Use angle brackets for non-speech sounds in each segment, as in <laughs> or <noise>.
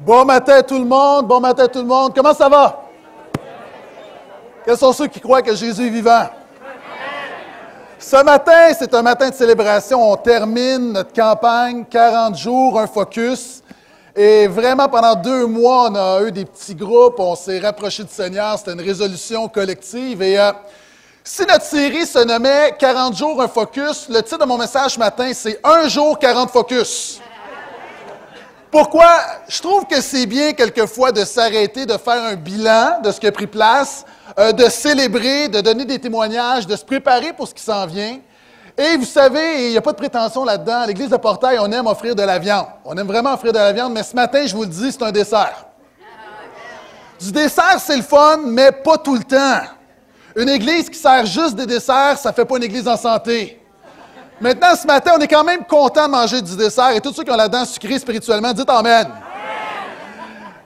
Bon matin tout le monde, bon matin tout le monde. Comment ça va? Quels sont ceux qui croient que Jésus est vivant? Ce matin, c'est un matin de célébration. On termine notre campagne, 40 jours, un focus. Et vraiment, pendant deux mois, on a eu des petits groupes, on s'est rapproché du Seigneur, c'était une résolution collective. Et euh, si notre série se nommait 40 jours, un focus, le titre de mon message ce matin, c'est Un jour, 40 focus. Pourquoi? Je trouve que c'est bien quelquefois de s'arrêter, de faire un bilan de ce qui a pris place, euh, de célébrer, de donner des témoignages, de se préparer pour ce qui s'en vient. Et vous savez, il n'y a pas de prétention là-dedans. À l'Église de Portail, on aime offrir de la viande. On aime vraiment offrir de la viande, mais ce matin, je vous le dis, c'est un dessert. Du dessert, c'est le fun, mais pas tout le temps. Une église qui sert juste des desserts, ça ne fait pas une église en santé. Maintenant, ce matin, on est quand même content de manger du dessert et tous ceux qui ont la dent sucrée spirituellement, dites Amen.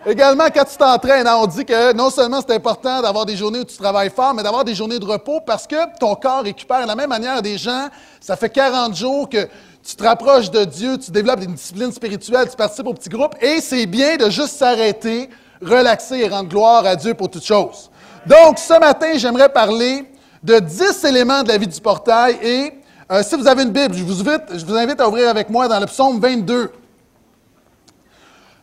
Également, quand tu t'entraînes, hein, on dit que non seulement c'est important d'avoir des journées où tu travailles fort, mais d'avoir des journées de repos parce que ton corps récupère. De la même manière, des gens, ça fait 40 jours que tu te rapproches de Dieu, tu développes une discipline spirituelle, tu participes au petit groupe, et c'est bien de juste s'arrêter, relaxer et rendre gloire à Dieu pour toutes choses. Donc, ce matin, j'aimerais parler de 10 éléments de la vie du portail et euh, si vous avez une Bible, je vous, invite, je vous invite à ouvrir avec moi dans le psaume 22.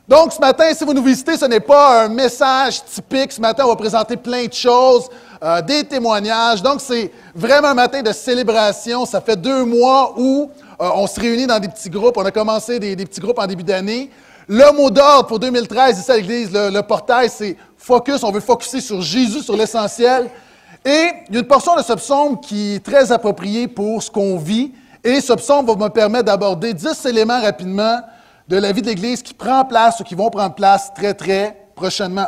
Donc, ce matin, si vous nous visitez, ce n'est pas un message typique. Ce matin, on va présenter plein de choses, euh, des témoignages. Donc, c'est vraiment un matin de célébration. Ça fait deux mois où euh, on se réunit dans des petits groupes. On a commencé des, petits groupes en début d'année. Le mot d'ordre pour 2013, ici à l'Église, le, le portail, c'est focus. On veut focuser sur Jésus, sur l'essentiel. Et il y a une portion de ce psaume qui est très appropriée pour ce qu'on vit. Et ce psaume va me permettre d'aborder dix éléments rapidement de la vie de l'Église qui prend place ou qui vont prendre place très, très prochainement.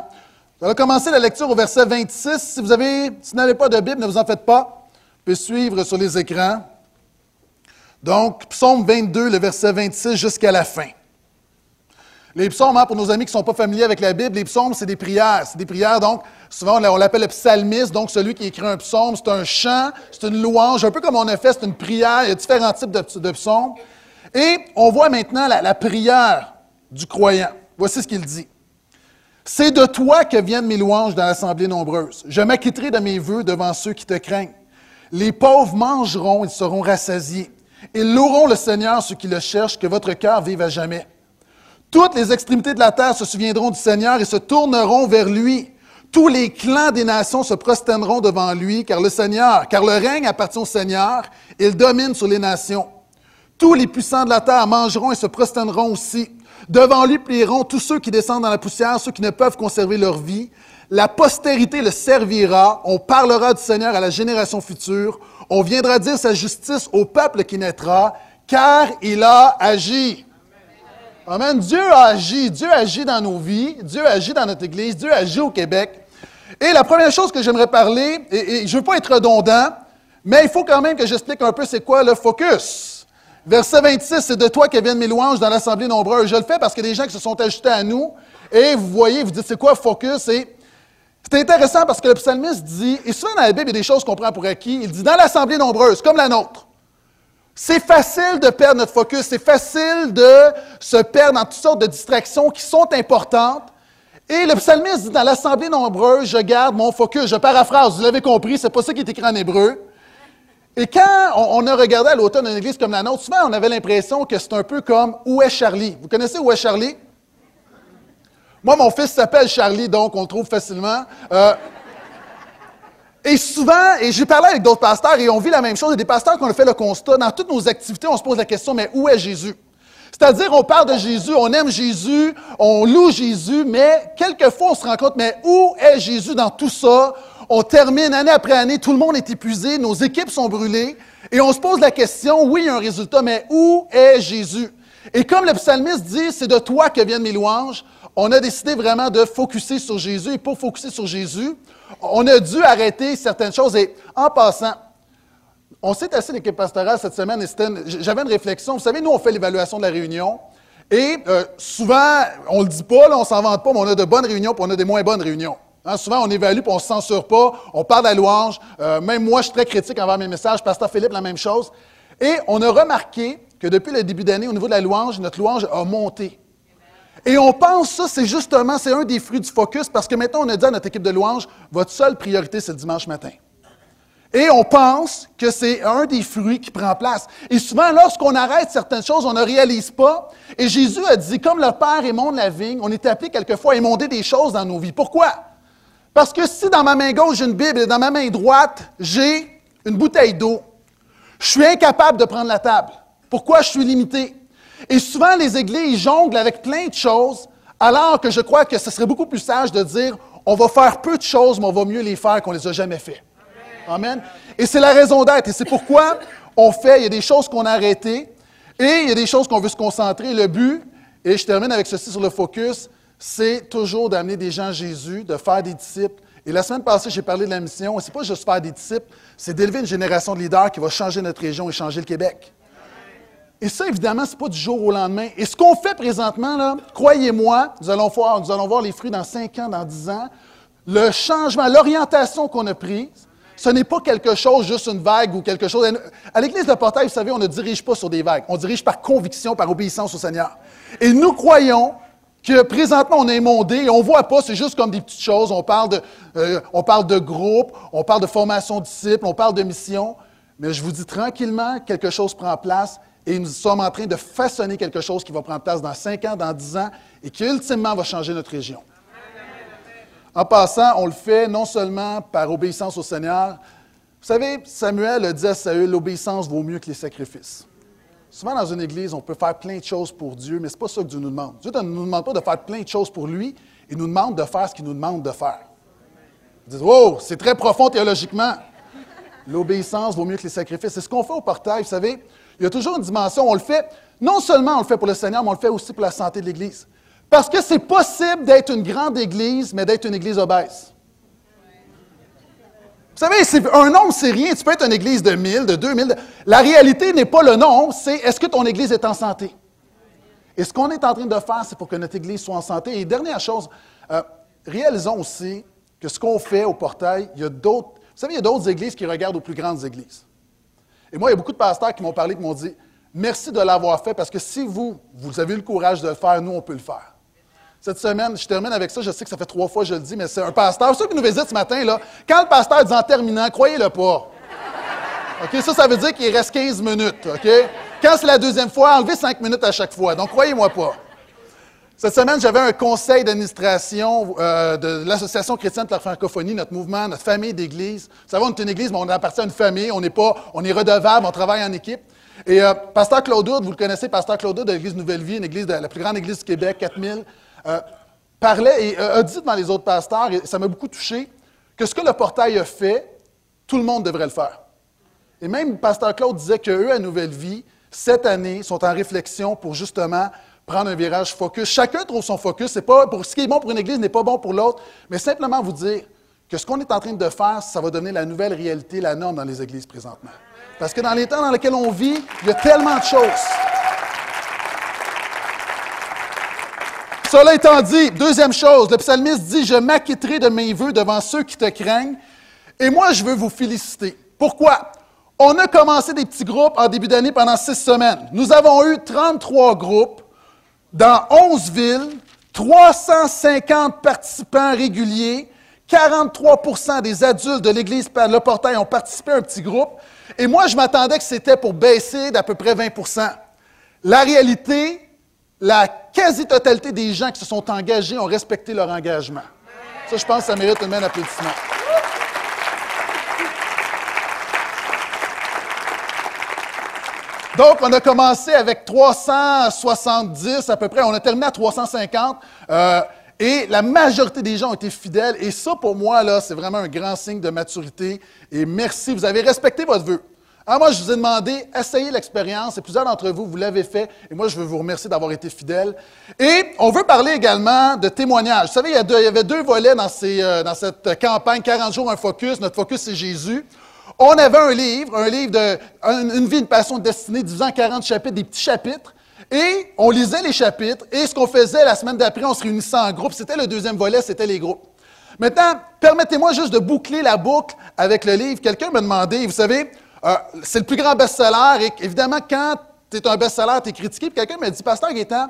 On va commencer la lecture au verset 26. Si vous avez, si n'avez pas de Bible, ne vous en faites pas. Vous pouvez suivre sur les écrans. Donc, psaume 22, le verset 26 jusqu'à la fin. Les psaumes, hein, pour nos amis qui ne sont pas familiers avec la Bible, les psaumes, c'est des prières. C'est des prières, donc, souvent, on l'appelle le psalmiste, donc celui qui écrit un psaume, c'est un chant, c'est une louange, un peu comme on a fait, c'est une prière. Il y a différents types de, psaumes. Et on voit maintenant la, la prière du croyant. Voici ce qu'il dit. C'est de toi que viennent mes louanges dans l'assemblée nombreuse. Je m'acquitterai de mes vœux devant ceux qui te craignent. Les pauvres mangeront, ils seront rassasiés. Ils loueront le Seigneur, ceux qui le cherchent, que votre cœur vive à jamais. Toutes les extrémités de la terre se souviendront du Seigneur et se tourneront vers lui. Tous les clans des nations se prosterneront devant lui, car le Seigneur, car le règne appartient au Seigneur, il domine sur les nations. Tous les puissants de la terre mangeront et se prosterneront aussi. Devant lui plieront tous ceux qui descendent dans la poussière, ceux qui ne peuvent conserver leur vie. La postérité le servira, on parlera du Seigneur à la génération future, on viendra dire sa justice au peuple qui naîtra, car il a agi. Amen. Dieu agit. Dieu agit dans nos vies. Dieu agit dans notre Église. Dieu agit au Québec. Et la première chose que j'aimerais parler, et, je ne veux pas être redondant, mais il faut quand même que j'explique un peu c'est quoi le focus. Verset 26, c'est de toi que viennent mes louanges dans l'assemblée nombreuse. Je le fais parce a des gens qui se sont ajoutés à nous. Et vous voyez, vous dites, c'est quoi focus? Et c'est intéressant parce que le psalmiste dit, et souvent dans la Bible, il y a des choses qu'on prend pour acquis. Il dit, dans l'assemblée nombreuse, comme la nôtre. C'est facile de perdre notre focus, c'est facile de se perdre dans toutes sortes de distractions qui sont importantes. Et le psalmiste dit dans l'assemblée nombreuse, je garde mon focus. Je paraphrase, vous l'avez compris, c'est pas ça qui est écrit en hébreu. Et quand on, a regardé à l'automne une église comme la nôtre, souvent on avait l'impression que c'est un peu comme Où est Charlie? Vous connaissez Où est Charlie? Moi, mon fils s'appelle Charlie, donc on le trouve facilement. Euh, et souvent, et j'ai parlé avec d'autres pasteurs et on vit la même chose. A des pasteurs qui ont fait le constat. Dans toutes nos activités, on se pose la question, mais où est Jésus? C'est-à-dire, on parle de Jésus, on aime Jésus, on loue Jésus, mais quelquefois, on se rend compte, mais où est Jésus dans tout ça? On termine année après année, tout le monde est épuisé, nos équipes sont brûlées, et on se pose la question, oui, il y a un résultat, mais où est Jésus? Et comme le psalmiste dit, c'est de toi que viennent mes louanges, on a décidé vraiment de focuser sur Jésus. Et pour focuser sur Jésus, on a dû arrêter certaines choses. Et en passant, on s'est assis l'équipe pastorale cette semaine et j'avais une réflexion. Vous savez, nous, on fait l'évaluation de la réunion. Et euh, souvent, on ne le dit pas, là, on s'en vante pas, mais on a de bonnes réunions puis on a des moins bonnes réunions. Hein, souvent, on évalue puis on ne se censure pas, on parle de la louange. Euh, même moi, je suis très critique envers mes messages. Pasteur Philippe, la même chose. Et on a remarqué que depuis le début d'année, au niveau de la louange, notre louange a monté. Et on pense ça, c'est justement, c'est un des fruits du focus, parce que maintenant, on a dit à notre équipe de louanges, votre seule priorité, c'est dimanche matin. Et on pense que c'est un des fruits qui prend place. Et souvent, lorsqu'on arrête certaines choses, on ne réalise pas. Et Jésus a dit, comme le Père émonde la vigne, on est appelé quelquefois à émonder des choses dans nos vies. Pourquoi? Parce que si dans ma main gauche j'ai une Bible et dans ma main droite j'ai une bouteille d'eau, je suis incapable de prendre la table. Pourquoi je suis limité? Et souvent, les églises jonglent avec plein de choses, alors que je crois que ce serait beaucoup plus sage de dire, on va faire peu de choses, mais on va mieux les faire qu'on ne les a jamais fait. Amen. Et c'est la raison d'être. Et c'est pourquoi on fait, il y a des choses qu'on a arrêtées et il y a des choses qu'on veut se concentrer. Le but, et je termine avec ceci sur le focus, c'est toujours d'amener des gens à Jésus, de faire des disciples. Et la semaine passée, j'ai parlé de la mission. Ce n'est pas juste faire des disciples, c'est d'élever une génération de leaders qui va changer notre région et changer le Québec. Et ça, évidemment, ce n'est pas du jour au lendemain. Et ce qu'on fait présentement, croyez-moi, nous allons, voir, nous allons voir les fruits dans 5 ans, dans 10 ans. Le changement, l'orientation qu'on a prise, ce n'est pas quelque chose, juste une vague ou quelque chose. À l'Église de Portail, vous savez, on ne dirige pas sur des vagues. On dirige par conviction, par obéissance au Seigneur. Et nous croyons que présentement, on est mondé et on ne voit pas, c'est juste comme des petites choses. On parle, de, euh, on parle de groupe, on parle de formation disciples, on parle de mission. Mais je vous dis tranquillement, quelque chose prend place et nous sommes en train de façonner quelque chose qui va prendre place dans cinq ans, dans dix ans et qui ultimement va changer notre région. En passant, on le fait non seulement par obéissance au Seigneur. Vous savez, Samuel a dit à Saül, l'obéissance vaut mieux que les sacrifices. Souvent, dans une église, on peut faire plein de choses pour Dieu, mais ce n'est pas ça que Dieu nous demande. Dieu ne nous demande pas de faire plein de choses pour lui, il nous demande de faire ce qu'il nous demande de faire. Vous dites, oh, c'est très profond théologiquement. L'obéissance vaut mieux que les sacrifices. C'est ce qu'on fait au portail, vous savez. Il y a toujours une dimension. On le fait, non seulement on le fait pour le Seigneur, mais on le fait aussi pour la santé de l'Église. Parce que c'est possible d'être une grande Église, mais d'être une Église obèse. Vous savez, un nombre, c'est rien. Tu peux être une église de 1000, de 2000. La réalité n'est pas le nombre, c'est est-ce que ton église est en santé? Et ce qu'on est en train de faire, c'est pour que notre église soit en santé. Et dernière chose, euh, réalisons aussi que ce qu'on fait au portail, il y a d'autres. Vous savez, il y a d'autres églises qui regardent aux plus grandes églises. Et moi, il y a beaucoup de pasteurs qui m'ont parlé, qui m'ont dit Merci de l'avoir fait, parce que si vous, vous avez eu le courage de le faire, nous, on peut le faire. Cette semaine, je termine avec ça, je sais que ça fait trois fois que je le dis, mais c'est un pasteur. Ceux qui nous visitent ce matin, là, quand le pasteur dit en terminant, croyez-le pas. OK? Ça, ça veut dire qu'il reste 15 minutes. OK? Quand c'est la deuxième fois, enlevez 5 minutes à chaque fois. Donc, croyez-moi pas. Cette semaine, j'avais un conseil d'administration euh, de l'Association chrétienne de la francophonie, notre mouvement, notre famille d'église. Vous savez, on est une église, mais on appartient à une famille. On n'est pas, on est redevable, on travaille en équipe. Et euh, Pasteur Claude vous le connaissez, Pasteur Claude de l'Église Nouvelle Vie, une église de, la plus grande église du Québec, 4000. Euh, parlait et a dit devant les autres pasteurs, et ça m'a beaucoup touché, que ce que le portail a fait, tout le monde devrait le faire. Et même Pasteur Claude disait qu'eux, à Nouvelle Vie, cette année, sont en réflexion pour justement prendre un virage focus. Chacun trouve son focus. C'est pas, pour, ce qui est bon pour une église n'est pas bon pour l'autre, mais simplement vous dire que ce qu'on est en train de faire, ça va donner la nouvelle réalité, la norme dans les églises présentement. Parce que dans les temps dans lesquels on vit, il y a tellement de choses. Cela étant dit, deuxième chose, le psalmiste dit, je m'acquitterai de mes voeux devant ceux qui te craignent. Et moi, je veux vous féliciter. Pourquoi? On a commencé des petits groupes en début d'année pendant six semaines. Nous avons eu 33 groupes dans 11 villes, 350 participants réguliers, 43% des adultes de l'Église Le Portail ont participé à un petit groupe. Et moi, je m'attendais que c'était pour baisser d'à peu près 20% La réalité, la quasi-totalité des gens qui se sont engagés ont respecté leur engagement. Ça, je pense que ça mérite un même applaudissement. Donc, on a commencé avec 370 à peu près. On a terminé à 350. Euh, et la majorité des gens ont été fidèles. Et ça, pour moi, là, c'est vraiment un grand signe de maturité. Et merci, vous avez respecté votre vœu. Ah, moi, je vous ai demandé, essayez l'expérience, et plusieurs d'entre vous, vous l'avez fait, et moi, je veux vous remercier d'avoir été fidèles. Et on veut parler également de témoignages. Vous savez, il y, avait deux volets dans, euh, dans cette campagne, 40 jours, un focus. Notre focus, c'est Jésus. On avait un livre, un livre de Une vie, une passion, de destinée, divisant 40 chapitres, des petits chapitres. Et on lisait les chapitres, et ce qu'on faisait la semaine d'après, on se réunissait en groupe. C'était le deuxième volet, c'était les groupes. Maintenant, permettez-moi juste de boucler la boucle avec le livre. Quelqu'un m'a demandé, vous savez, euh, c'est le plus grand best-seller. Et évidemment, quand tu es un best-seller, tu es critiqué. Puis quelqu'un m'a dit, Pasteur Gaétan,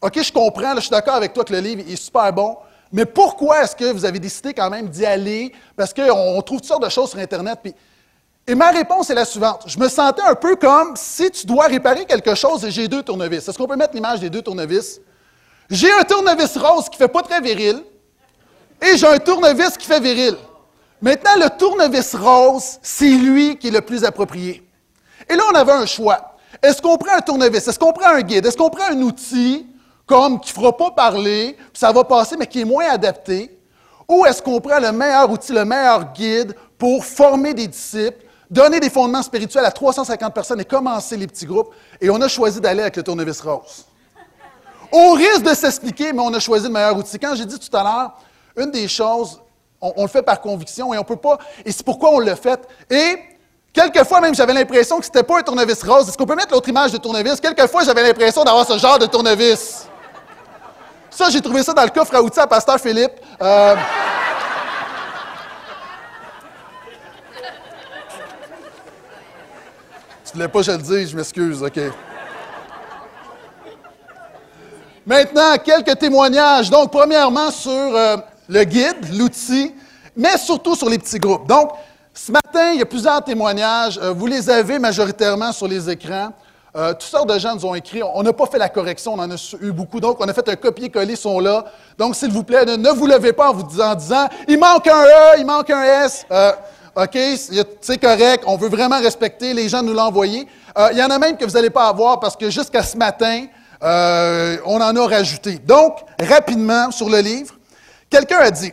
OK, je comprends, je suis d'accord avec toi que le livre est super bon, mais pourquoi est-ce que vous avez décidé quand même d'y aller? Parce qu'on trouve toutes sortes de choses sur Internet. Et ma réponse est la suivante. Je me sentais un peu comme si tu dois réparer quelque chose et j'ai deux tournevis. Est-ce qu'on peut mettre l'image des deux tournevis? J'ai un tournevis rose qui ne fait pas très viril et j'ai un tournevis qui fait viril. Maintenant, le tournevis rose, c'est lui qui est le plus approprié. Et là, on avait un choix. Est-ce qu'on prend un tournevis? Est-ce qu'on prend un guide? Est-ce qu'on prend un outil comme qui ne fera pas parler, puis ça va passer, mais qui est moins adapté? Ou est-ce qu'on prend le meilleur outil, le meilleur guide pour former des disciples, donner des fondements spirituels à 350 personnes et commencer les petits groupes? Et on a choisi d'aller avec le tournevis rose. On risque de s'expliquer, mais on a choisi le meilleur outil. Quand j'ai dit tout à l'heure, une des choses, on, le fait par conviction et on peut pas, et c'est pourquoi on l'a fait. Et Quelquefois même, j'avais l'impression que ce n'était pas un tournevis rose. Est-ce qu'on peut mettre l'autre image de tournevis? Quelquefois, j'avais l'impression d'avoir ce genre de tournevis. Ça, j'ai trouvé ça dans le coffre à outils à Pasteur Philippe. Euh... voulais pas que je le dise, je m'excuse, OK. Maintenant, quelques témoignages. Donc, premièrement, sur euh, le guide, l'outil, mais surtout sur les petits groupes. Donc, ce matin, il y a plusieurs témoignages. Euh, vous les avez majoritairement sur les écrans. Euh, toutes sortes de gens nous ont écrit. On n'a pas fait la correction, on en a eu beaucoup. Donc, on a fait un copier-coller, ils sont là. Donc, s'il vous plaît, ne, vous levez pas en vous disant, disant, il manque un E, il manque un S. Euh, OK, c'est correct, on veut vraiment respecter, les gens nous l'ont envoyé. il y en a même que vous n'allez pas avoir parce que jusqu'à ce matin, on en a rajouté. Donc, rapidement, sur le livre, quelqu'un a dit,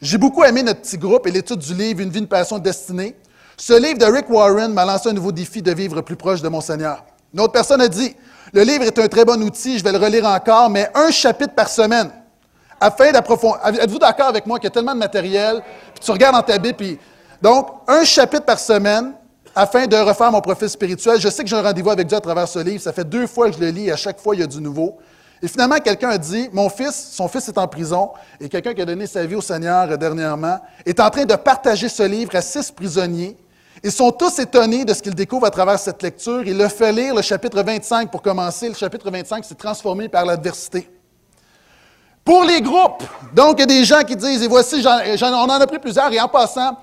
j'ai beaucoup aimé notre petit groupe et l'étude du livre Une vie, une passion destinée. Ce livre de Rick Warren m'a lancé un nouveau défi de vivre plus proche de mon Seigneur. Une autre personne a dit Le livre est un très bon outil, je vais le relire encore, mais un chapitre par semaine, afin d'approfondir. Êtes-vous d'accord avec moi qu'il y a tellement de matériel, puis tu regardes dans ta Bible, puis. Donc, un chapitre par semaine, afin de refaire mon profil spirituel. Je sais que j'ai un rendez-vous avec Dieu à travers ce livre. Ça fait deux fois que je le lis et à chaque fois, il y a du nouveau. Et finalement, quelqu'un a dit, mon fils, son fils est en prison, et quelqu'un qui a donné sa vie au Seigneur dernièrement, est en train de partager ce livre à six prisonniers. Ils sont tous étonnés de ce qu'ils découvrent à travers cette lecture. Il leur fait lire le chapitre 25 pour commencer. Le chapitre 25 s'est transformé par l'adversité. Pour les groupes, donc il y a des gens qui disent, et voici, on en a pris plusieurs, et en passant,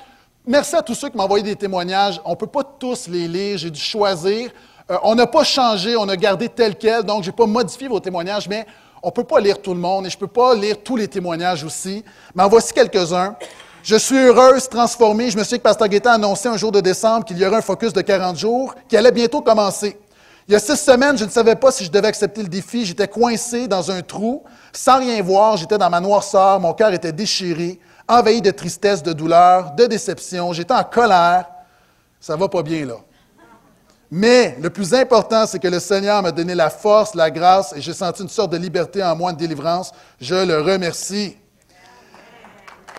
merci à tous ceux qui m'ont envoyé des témoignages. On ne peut pas tous les lire, j'ai dû choisir. Euh, on n'a pas changé, on a gardé tel quel, donc je n'ai pas modifié vos témoignages, mais on ne peut pas lire tout le monde et je ne peux pas lire tous les témoignages aussi. Mais en voici quelques-uns. Je suis heureuse, transformée. Je me souviens que Pasteur Guetta a annoncé un jour de décembre qu'il y aurait un focus de 40 jours qui allait bientôt commencer. Il y a six semaines, je ne savais pas si je devais accepter le défi. J'étais coincé dans un trou, sans rien voir. J'étais dans ma noirceur. Mon cœur était déchiré, envahi de tristesse, de douleur, de déception. J'étais en colère. Ça va pas bien, là. Mais le plus important, c'est que le Seigneur m'a donné la force, la grâce, et j'ai senti une sorte de liberté en moi, de délivrance. Je le remercie.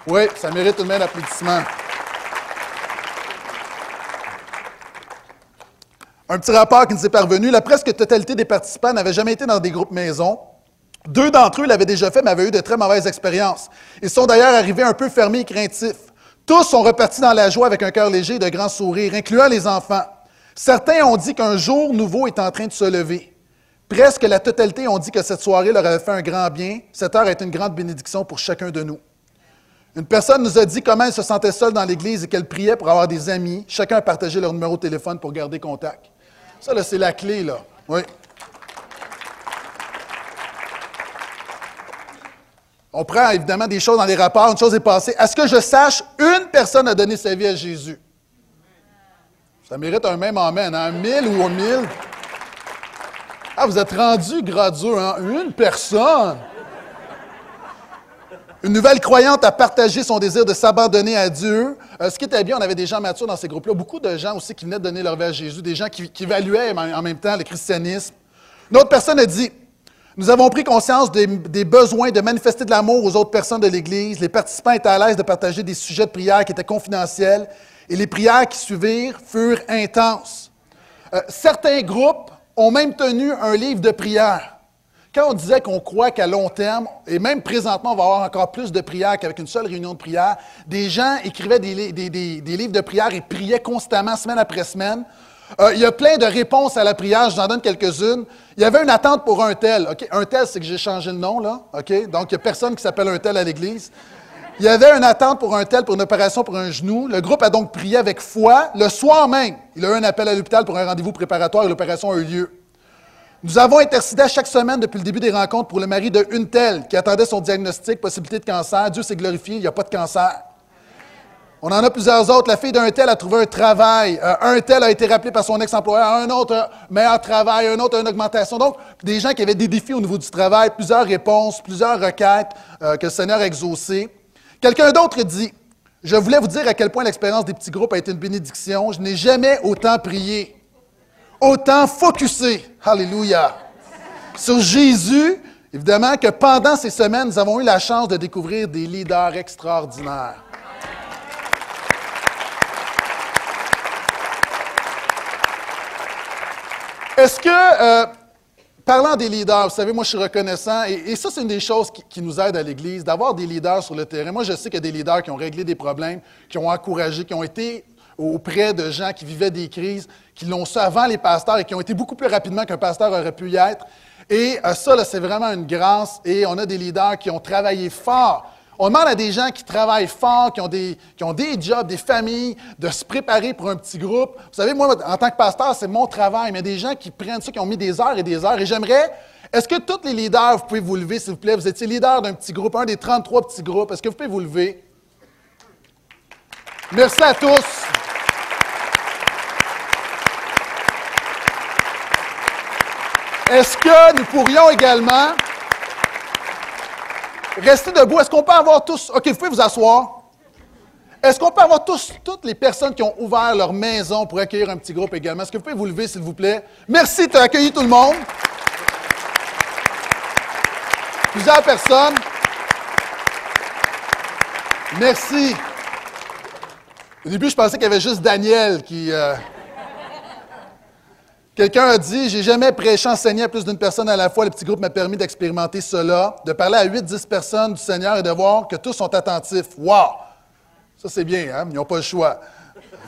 Oui, ça mérite tout de même l'applaudissement. Un petit rapport qui nous est parvenu. La presque totalité des participants n'avaient jamais été dans des groupes maison. Deux d'entre eux l'avaient déjà fait, mais avaient eu de très mauvaises expériences. Ils sont d'ailleurs arrivés un peu fermés et craintifs. Tous sont repartis dans la joie avec un cœur léger et de grands sourires, incluant les enfants. Certains ont dit qu'un jour nouveau est en train de se lever. Presque la totalité ont dit que cette soirée leur avait fait un grand bien. Cette heure est une grande bénédiction pour chacun de nous. Une personne nous a dit comment elle se sentait seule dans l'Église et qu'elle priait pour avoir des amis. Chacun a partagé leur numéro de téléphone pour garder contact. Ça, là, c'est la clé, là. Oui. On prend évidemment des choses dans les rapports. Une chose est passée. À ce que je sache, une personne a donné sa vie à Jésus? Ça mérite un même amen, hein? Mille ou mille? Ah, vous êtes rendu gradueux, hein? Une personne! Une nouvelle croyante a partagé son désir de s'abandonner à Dieu. Euh, ce qui était bien, on avait des gens matures dans ces groupes-là, beaucoup de gens aussi qui venaient de donner leur vie à Jésus, des gens qui, évaluaient en même temps le christianisme. Une autre personne a dit Nous avons pris conscience des, des besoins de manifester de l'amour aux autres personnes de l'Église. Les participants étaient à l'aise de partager des sujets de prière qui étaient confidentiels et les prières qui suivirent furent intenses. Euh, certains groupes ont même tenu un livre de prières. Quand on disait qu'on croit qu'à long terme, et même présentement, on va avoir encore plus de prières qu'avec une seule réunion de prière, des gens écrivaient des, livres de prières et priaient constamment, semaine après semaine. Euh, il y a plein de réponses à la prière, je vous en donne quelques-unes. Il y avait une attente pour un tel. Un tel, c'est que j'ai changé le nom, là. Donc, il n'y a personne qui s'appelle un tel à l'Église. Il y avait une attente pour un tel, pour une opération pour un genou. Le groupe a donc prié avec foi. Le soir même, il a eu un appel à l'hôpital pour un rendez-vous préparatoire et l'opération a eu lieu. Nous avons intercédé chaque semaine depuis le début des rencontres pour le mari de une telle qui attendait son diagnostic, possibilité de cancer. Dieu s'est glorifié, il n'y a pas de cancer. On en a plusieurs autres. La fille d'un tel a trouvé un travail. Euh, un tel a été rappelé par son ex-employeur. Un autre, un meilleur travail. Un autre, une augmentation. Donc, des gens qui avaient des défis au niveau du travail, plusieurs réponses, plusieurs requêtes euh, que le Seigneur a exaucées. Quelqu'un d'autre dit Je voulais vous dire à quel point l'expérience des petits groupes a été une bénédiction. Je n'ai jamais autant prié, autant focusé. Alléluia. Sur Jésus, évidemment, que pendant ces semaines, nous avons eu la chance de découvrir des leaders extraordinaires. Est-ce que, euh, parlant des leaders, vous savez, moi je suis reconnaissant, et, ça c'est une des choses qui, nous aide à l'Église, d'avoir des leaders sur le terrain. Moi je sais qu'il y a des leaders qui ont réglé des problèmes, qui ont encouragé, qui ont été auprès de gens qui vivaient des crises, qui l'ont su avant les pasteurs et qui ont été beaucoup plus rapidement qu'un pasteur aurait pu y être. Et euh, ça, c'est vraiment une grâce. Et on a des leaders qui ont travaillé fort on demande à des gens qui travaillent fort, qui ont, des, qui ont des jobs, des familles, de se préparer pour un petit groupe. Vous savez, moi, en tant que pasteur, c'est mon travail, mais des gens qui prennent ça, qui ont mis des heures et des heures. Et j'aimerais, est-ce que tous les leaders, vous pouvez vous lever, s'il vous plaît? Vous étiez leader d'un petit groupe, un des 33 petits groupes. Est-ce que vous pouvez vous lever? Merci à tous. Est-ce que nous pourrions également Restez debout. Est-ce qu'on peut avoir tous. OK, vous pouvez vous asseoir. Est-ce qu'on peut avoir tous, toutes les personnes qui ont ouvert leur maison pour accueillir un petit groupe également? Est-ce que vous pouvez vous lever, s'il vous plaît? Merci de accueillir tout le monde. Plusieurs personnes. Merci. Au début, je pensais qu'il y avait juste Daniel qui. Euh, Quelqu'un a dit J'ai jamais prêché, enseigné à plus d'une personne à la fois. Le petit groupe m'a permis d'expérimenter cela, de parler à 8-10 personnes du Seigneur et de voir que tous sont attentifs. Wow Ça, c'est bien, hein? Ils n'ont pas le choix.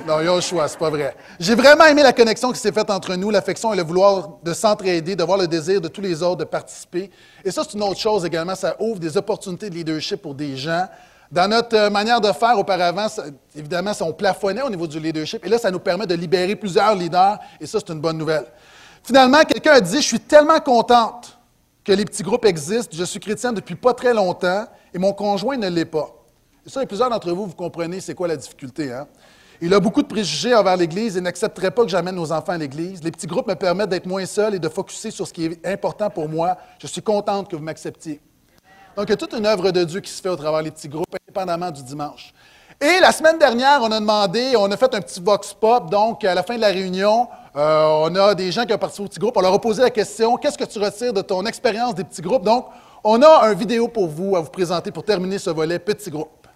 Non, ils ont le choix, c'est pas vrai. J'ai vraiment aimé la connexion qui s'est faite entre nous, l'affection et le vouloir de s'entraider, de voir le désir de tous les autres de participer. Et ça, c'est une autre chose également. Ça ouvre des opportunités de leadership pour des gens dans notre euh, manière de faire auparavant, évidemment, on plafonnait au niveau du leadership. Et là, ça nous permet de libérer plusieurs leaders. Et ça, c'est une bonne nouvelle. Finalement, quelqu'un a dit, je suis tellement contente que les petits groupes existent. Je suis chrétienne depuis pas très longtemps et mon conjoint ne l'est pas. Et ça, et plusieurs d'entre vous, vous comprenez c'est quoi la difficulté. Hein? Il a beaucoup de préjugés envers l'Église et n'accepterait pas que j'amène nos enfants à l'Église. Les petits groupes me permettent d'être moins seul et de focuser sur ce qui est important pour moi. Je suis contente que vous m'acceptiez. Donc, il y a toute une œuvre de Dieu qui se fait au travers des petits groupes, indépendamment du dimanche. Et la semaine dernière, on a demandé, on a fait un petit vox pop. Donc, à la fin de la réunion, euh, on a des gens qui ont participé au petit groupe. On leur a posé la question Qu'est-ce que tu retires de ton expérience des petits groupes? Donc, on a une vidéo pour vous à vous présenter pour terminer ce volet petit groupe.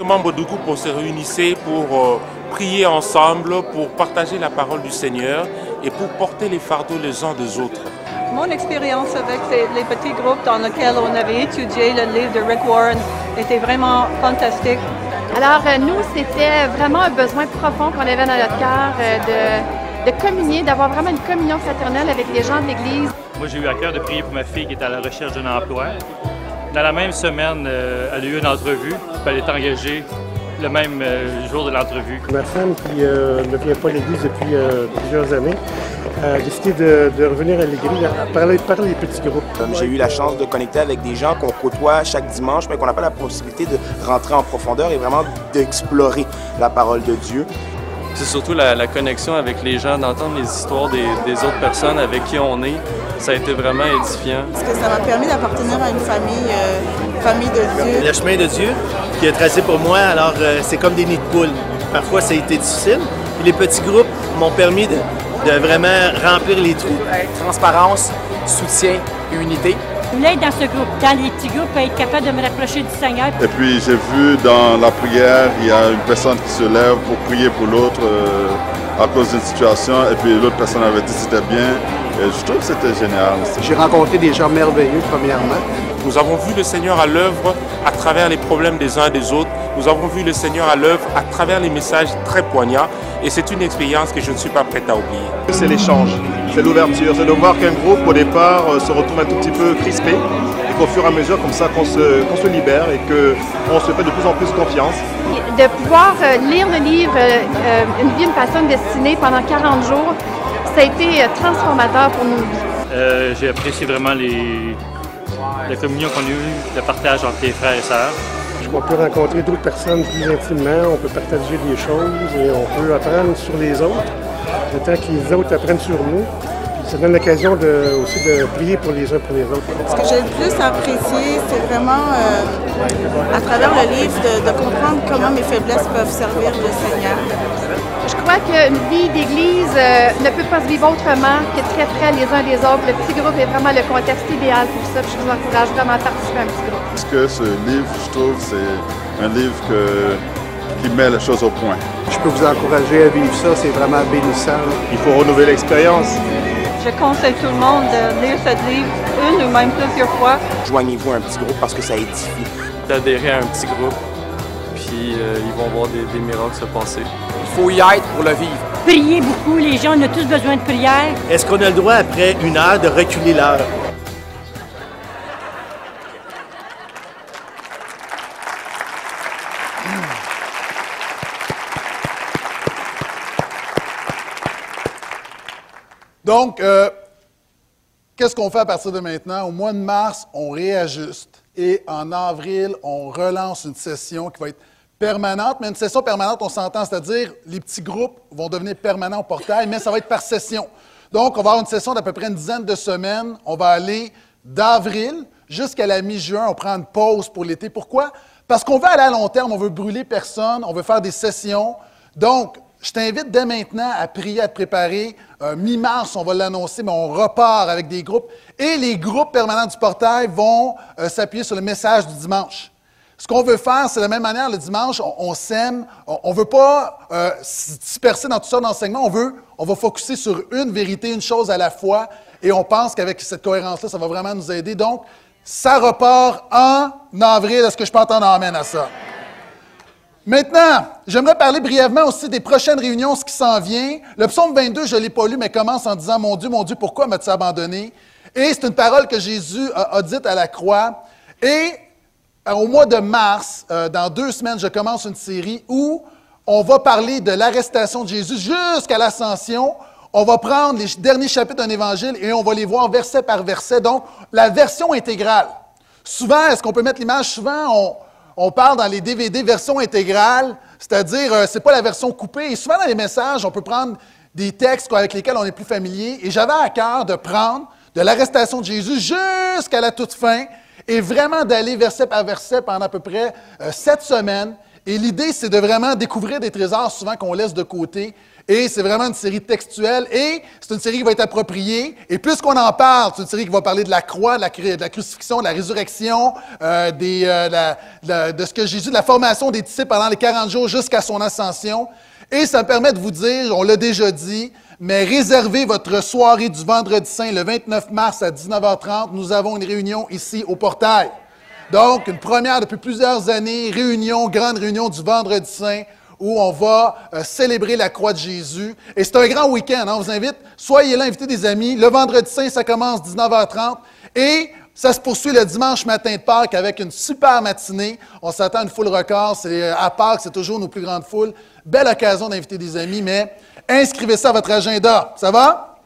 Les membres du groupe, on se réunissait pour euh, prier ensemble, pour partager la parole du Seigneur et pour porter les fardeaux les uns des autres. Mon expérience avec les petits groupes dans lesquels on avait étudié le livre de Rick Warren était vraiment fantastique. Alors, euh, nous, c'était vraiment un besoin profond qu'on avait dans notre cœur euh, de, de communier, d'avoir vraiment une communion fraternelle avec les gens de l'Église. Moi, j'ai eu à cœur de prier pour ma fille qui est à la recherche d'un emploi. Dans la même semaine, euh, elle a eu une entrevue, elle est engagée le même jour de l'entrevue. Ma femme, qui ne vient pas à l'Église depuis plusieurs années, a décidé de, revenir à l'église, à parler, parler des petits groupes. J'ai eu la chance de connecter avec des gens qu'on côtoie chaque dimanche, mais qu'on n'a pas la possibilité de rentrer en profondeur et vraiment d'explorer la parole de Dieu. C'est surtout la, connexion avec les gens, d'entendre les histoires des, autres personnes avec qui on est. Ça a été vraiment édifiant. Parce que ça m'a permis d'appartenir à une famille, euh, famille de Dieu. Le chemin de Dieu qui est tracé pour moi, alors euh, c'est comme des nids de poules. Parfois, ça a été difficile. les petits groupes m'ont permis de, de vraiment remplir les trous. Transparence, soutien, unité. Je voulais être dans ce groupe, dans les petits groupes, être capable de me rapprocher du Seigneur. Et puis j'ai vu dans la prière, il y a une personne qui se lève pour prier pour l'autre euh, à cause d'une situation, et puis l'autre personne avait dit que c'était bien. Et je trouve que c'était génial. J'ai rencontré des gens merveilleux, premièrement. Nous avons vu le Seigneur à l'œuvre à travers les problèmes des uns et des autres. Nous avons vu le Seigneur à l'œuvre à travers les messages très poignants. Et c'est une expérience que je ne suis pas prêt à oublier. C'est l'échange, c'est l'ouverture, c'est de voir qu'un groupe au départ euh, se retrouve un tout petit peu crispé et qu'au fur et à mesure comme ça qu'on se, qu'on se libère et qu'on se fait de plus en plus confiance. De pouvoir euh, lire le livre euh, Une vie, une personne destinée pendant 40 jours, ça a été transformateur pour nos vies. Euh, J'ai apprécié vraiment les, la communion qu'on a eue, le partage entre les frères et sœurs. On peut rencontrer d'autres personnes plus intimement, on peut partager des choses et on peut apprendre sur les autres, le temps que les autres apprennent sur nous. Puis ça donne l'occasion de, aussi de prier pour les uns pour les autres. Ce que j'ai le plus apprécié, c'est vraiment, euh, à travers le livre, de, de comprendre comment mes faiblesses peuvent servir le Seigneur. Je crois qu'une vie d'église euh, ne peut pas se vivre autrement que très près les uns des autres. Le petit groupe est vraiment le contexte idéal pour ça. puis je vous encourage vraiment à participer à un petit groupe. Parce que ce livre, je trouve, c'est un livre que- qui met les choses au point. Je peux vous encourager à vivre ça, c'est vraiment bénissant. Il faut renouveler l'expérience. Je conseille tout le monde de lire ce livre une ou même plusieurs fois. Joignez-vous à un petit groupe parce que ça édifie. D'adhérer à un petit groupe, puis euh, ils vont voir des, des miracles se passer. Il faut y être pour le vivre. Priez beaucoup, les gens, on a tous besoin de prière. Est-ce qu'on a le droit, après une heure, de reculer l'heure? Donc, euh, qu'est-ce qu'on fait à partir de maintenant? Au mois de mars, on réajuste. Et en avril, on relance une session qui va être permanente. Mais une session permanente, on s'entend, c'est-à-dire les petits groupes vont devenir permanents au portail, mais ça va être par session. Donc, on va avoir une session d'à peu près une dizaine de semaines. On va aller d'avril jusqu'à la mi-juin. On prend une pause pour l'été. Pourquoi? Parce qu'on veut aller à long terme, on veut brûler personne, on veut faire des sessions. Donc, je t'invite dès maintenant à prier, à te préparer. Euh, Mi-mars, on va l'annoncer, mais on repart avec des groupes. Et les groupes permanents du portail vont euh, s'appuyer sur le message du dimanche. Ce qu'on veut faire, c'est de la même manière, le dimanche, on, on sème. On ne veut pas euh, se disperser dans toutes sortes d'enseignements. On veut, on va focuser sur une vérité, une chose à la fois. Et on pense qu'avec cette cohérence-là, ça va vraiment nous aider. Donc, ça repart en avril. Est-ce que je peux entendre amen à ça? Maintenant, j'aimerais parler brièvement aussi des prochaines réunions, ce qui s'en vient. Le psaume 22, je ne l'ai pas lu, mais commence en disant Mon Dieu, mon Dieu, pourquoi m'as-tu abandonné Et c'est une parole que Jésus a, a dite à la croix. Et au mois de mars, euh, dans deux semaines, je commence une série où on va parler de l'arrestation de Jésus jusqu'à l'ascension. On va prendre les derniers chapitres d'un évangile et on va les voir verset par verset. Donc, la version intégrale. Souvent, est-ce qu'on peut mettre l'image? Souvent, on, on parle dans les DVD version intégrale, c'est-à-dire, euh, c'est pas la version coupée. Et souvent, dans les messages, on peut prendre des textes avec lesquels on est plus familier. Et j'avais à cœur de prendre de l'arrestation de Jésus jusqu'à la toute fin et vraiment d'aller verset par verset pendant à peu près euh, sept semaines. Et l'idée, c'est de vraiment découvrir des trésors souvent qu'on laisse de côté. Et c'est vraiment une série textuelle et c'est une série qui va être appropriée. Et puisqu'on en parle, c'est une série qui va parler de la croix, de la, crucifixion, de la résurrection, euh, euh, de ce que Jésus, de la formation des disciples pendant les 40 jours jusqu'à son ascension. Et ça me permet de vous dire, on l'a déjà dit, mais réservez votre soirée du vendredi saint le 29 mars à 19h30. Nous avons une réunion ici au portail. Donc, une première depuis plusieurs années, réunion, grande réunion du Vendredi Saint, où on va euh, célébrer la croix de Jésus. Et c'est un grand week-end. hein. On vous invite, soyez là, invitez des amis. Le Vendredi Saint, ça commence 19h30. Et ça se poursuit le dimanche matin de Pâques avec une super matinée. On s'attend à une foule record. C'est, euh, à Pâques, c'est toujours nos plus grandes foules. Belle occasion d'inviter des amis, mais inscrivez ça à votre agenda. Ça va?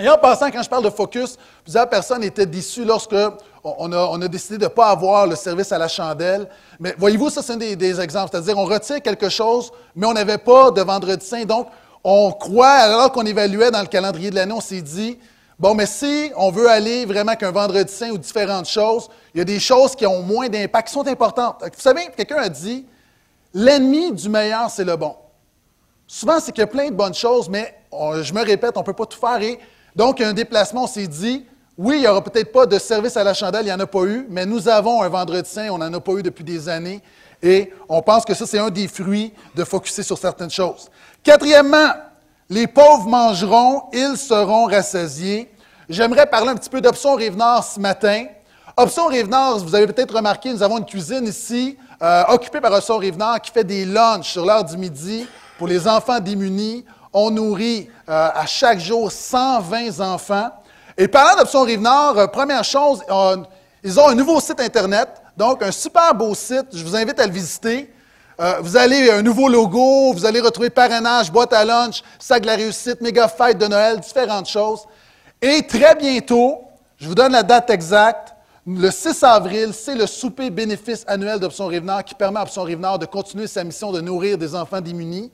Et en passant, quand je parle de focus, plusieurs personnes étaient déçues lorsque on a décidé de ne pas avoir le service à la chandelle. Mais voyez-vous, ça, c'est un des, des exemples. C'est-à-dire, on retire quelque chose, mais on n'avait pas de vendredi saint. Donc, on croit, alors qu'on évaluait dans le calendrier de l'année, on s'est dit, bon, mais si on veut aller vraiment qu'un vendredi saint ou différentes choses, il y a des choses qui ont moins d'impact, qui sont importantes. Vous savez, quelqu'un a dit, l'ennemi du meilleur, c'est le bon. Souvent, c'est qu'il y a plein de bonnes choses, mais on- je me répète, on ne peut pas tout faire. Et donc, il y a un déplacement, on s'est dit, oui, il n'y aura peut-être pas de service à la chandelle, il n'y en a pas eu, mais nous avons un vendredi saint, on n'en a pas eu depuis des années. Et on pense que ça, c'est un des fruits de focuser sur certaines choses. Quatrièmement, les pauvres mangeront, ils seront rassasiés. J'aimerais parler un petit peu d'Option Rive-Nord ce matin. Option Rive-Nord, vous avez peut-être remarqué, nous avons une cuisine ici, euh, occupée par Option Rive-Nord, qui fait des lunchs sur l'heure du midi pour les enfants démunis. On nourrit euh, à chaque jour 120 enfants. Et parlant d'Option Rive-Nord, euh, première chose, ils ont un nouveau site Internet, donc un super beau site. Je vous invite à le visiter. Euh, vous allez un nouveau logo, vous allez retrouver parrainage, boîte à lunch, sac de la réussite, méga fête de Noël, différentes choses. Et très bientôt, je vous donne la date exacte, le 6 avril, c'est le souper bénéfice annuel d'Option Rive-Nord qui permet à Option Rive-Nord de continuer sa mission de nourrir des enfants démunis.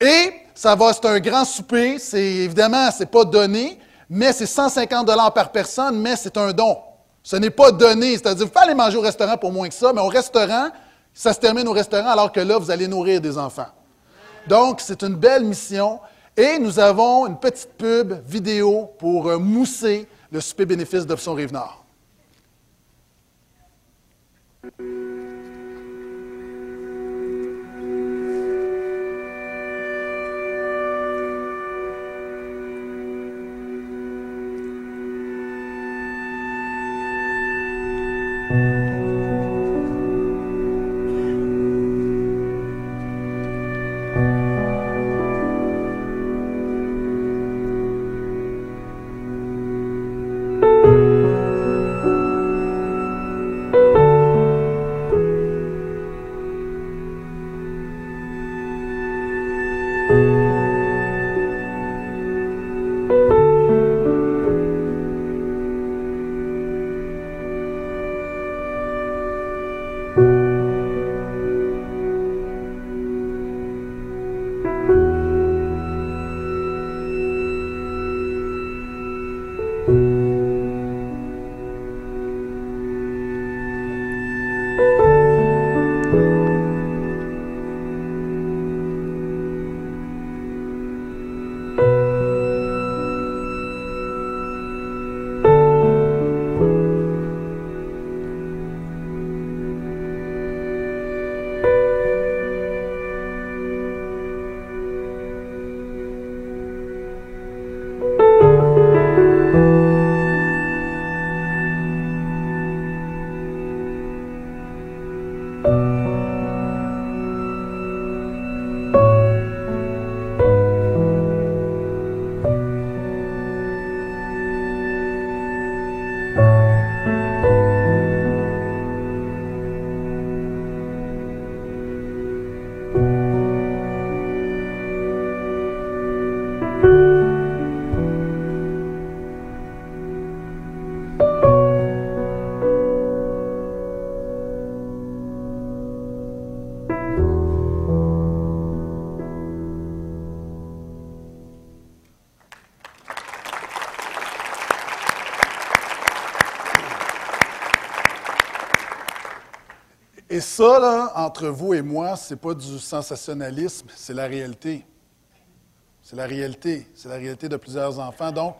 Et ça va, c'est un grand souper. C'est évidemment, c'est pas donné, mais c'est 150 dollars par personne, mais c'est un don. Ce n'est pas donné. C'est-à-dire, vous pouvez aller manger au restaurant pour moins que ça, mais au restaurant, ça se termine au restaurant, alors que là, vous allez nourrir des enfants. Donc, c'est une belle mission. Et nous avons une petite pub vidéo pour euh, mousser le souper bénéfice d'Option Rive-Nord. Et ça, là, entre vous et moi, c'est pas du sensationnalisme, c'est la réalité. C'est la réalité. C'est la réalité de plusieurs enfants. Donc,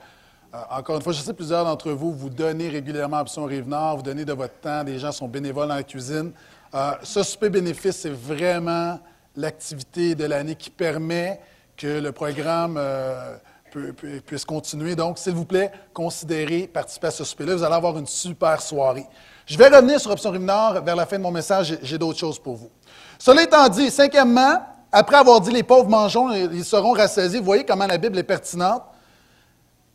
euh, encore une fois, je sais plusieurs d'entre vous, vous donnez régulièrement Option Rive-Nord, vous donnez de votre temps, des gens sont bénévoles dans la cuisine. Euh, ce souper bénéfice, c'est vraiment l'activité de l'année qui permet que le programme euh, peut- peut- puisse continuer. Donc, s'il vous plaît, considérez participer à ce souper-là. Vous allez avoir une super soirée. Je vais revenir sur Option Rive-Nord vers la fin de mon message. J'ai- d'autres choses pour vous. Cela étant dit, cinquièmement, après avoir dit les pauvres mangeons, ils seront rassasiés, voyez comment la Bible est pertinente.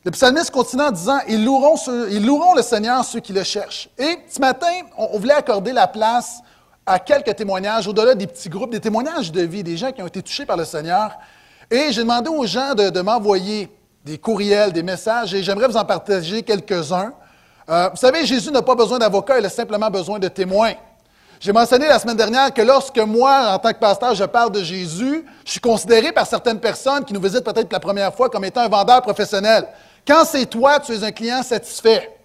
Le psalmiste continue en disant Ils loueront, le Seigneur, ceux qui le cherchent. Et ce matin, on voulait accorder la place à quelques témoignages, au-delà des petits groupes, des témoignages de vie, des gens qui ont été touchés par le Seigneur. Et j'ai demandé aux gens de, m'envoyer des courriels, des messages, et j'aimerais vous en partager quelques-uns. Euh, vous savez, Jésus n'a pas besoin d'avocat, il a simplement besoin de témoins. J'ai mentionné la semaine dernière que lorsque moi, en tant que pasteur, je parle de Jésus, je suis considéré par certaines personnes qui nous visitent peut-être la première fois comme étant un vendeur professionnel. Quand c'est toi, tu es un client satisfait.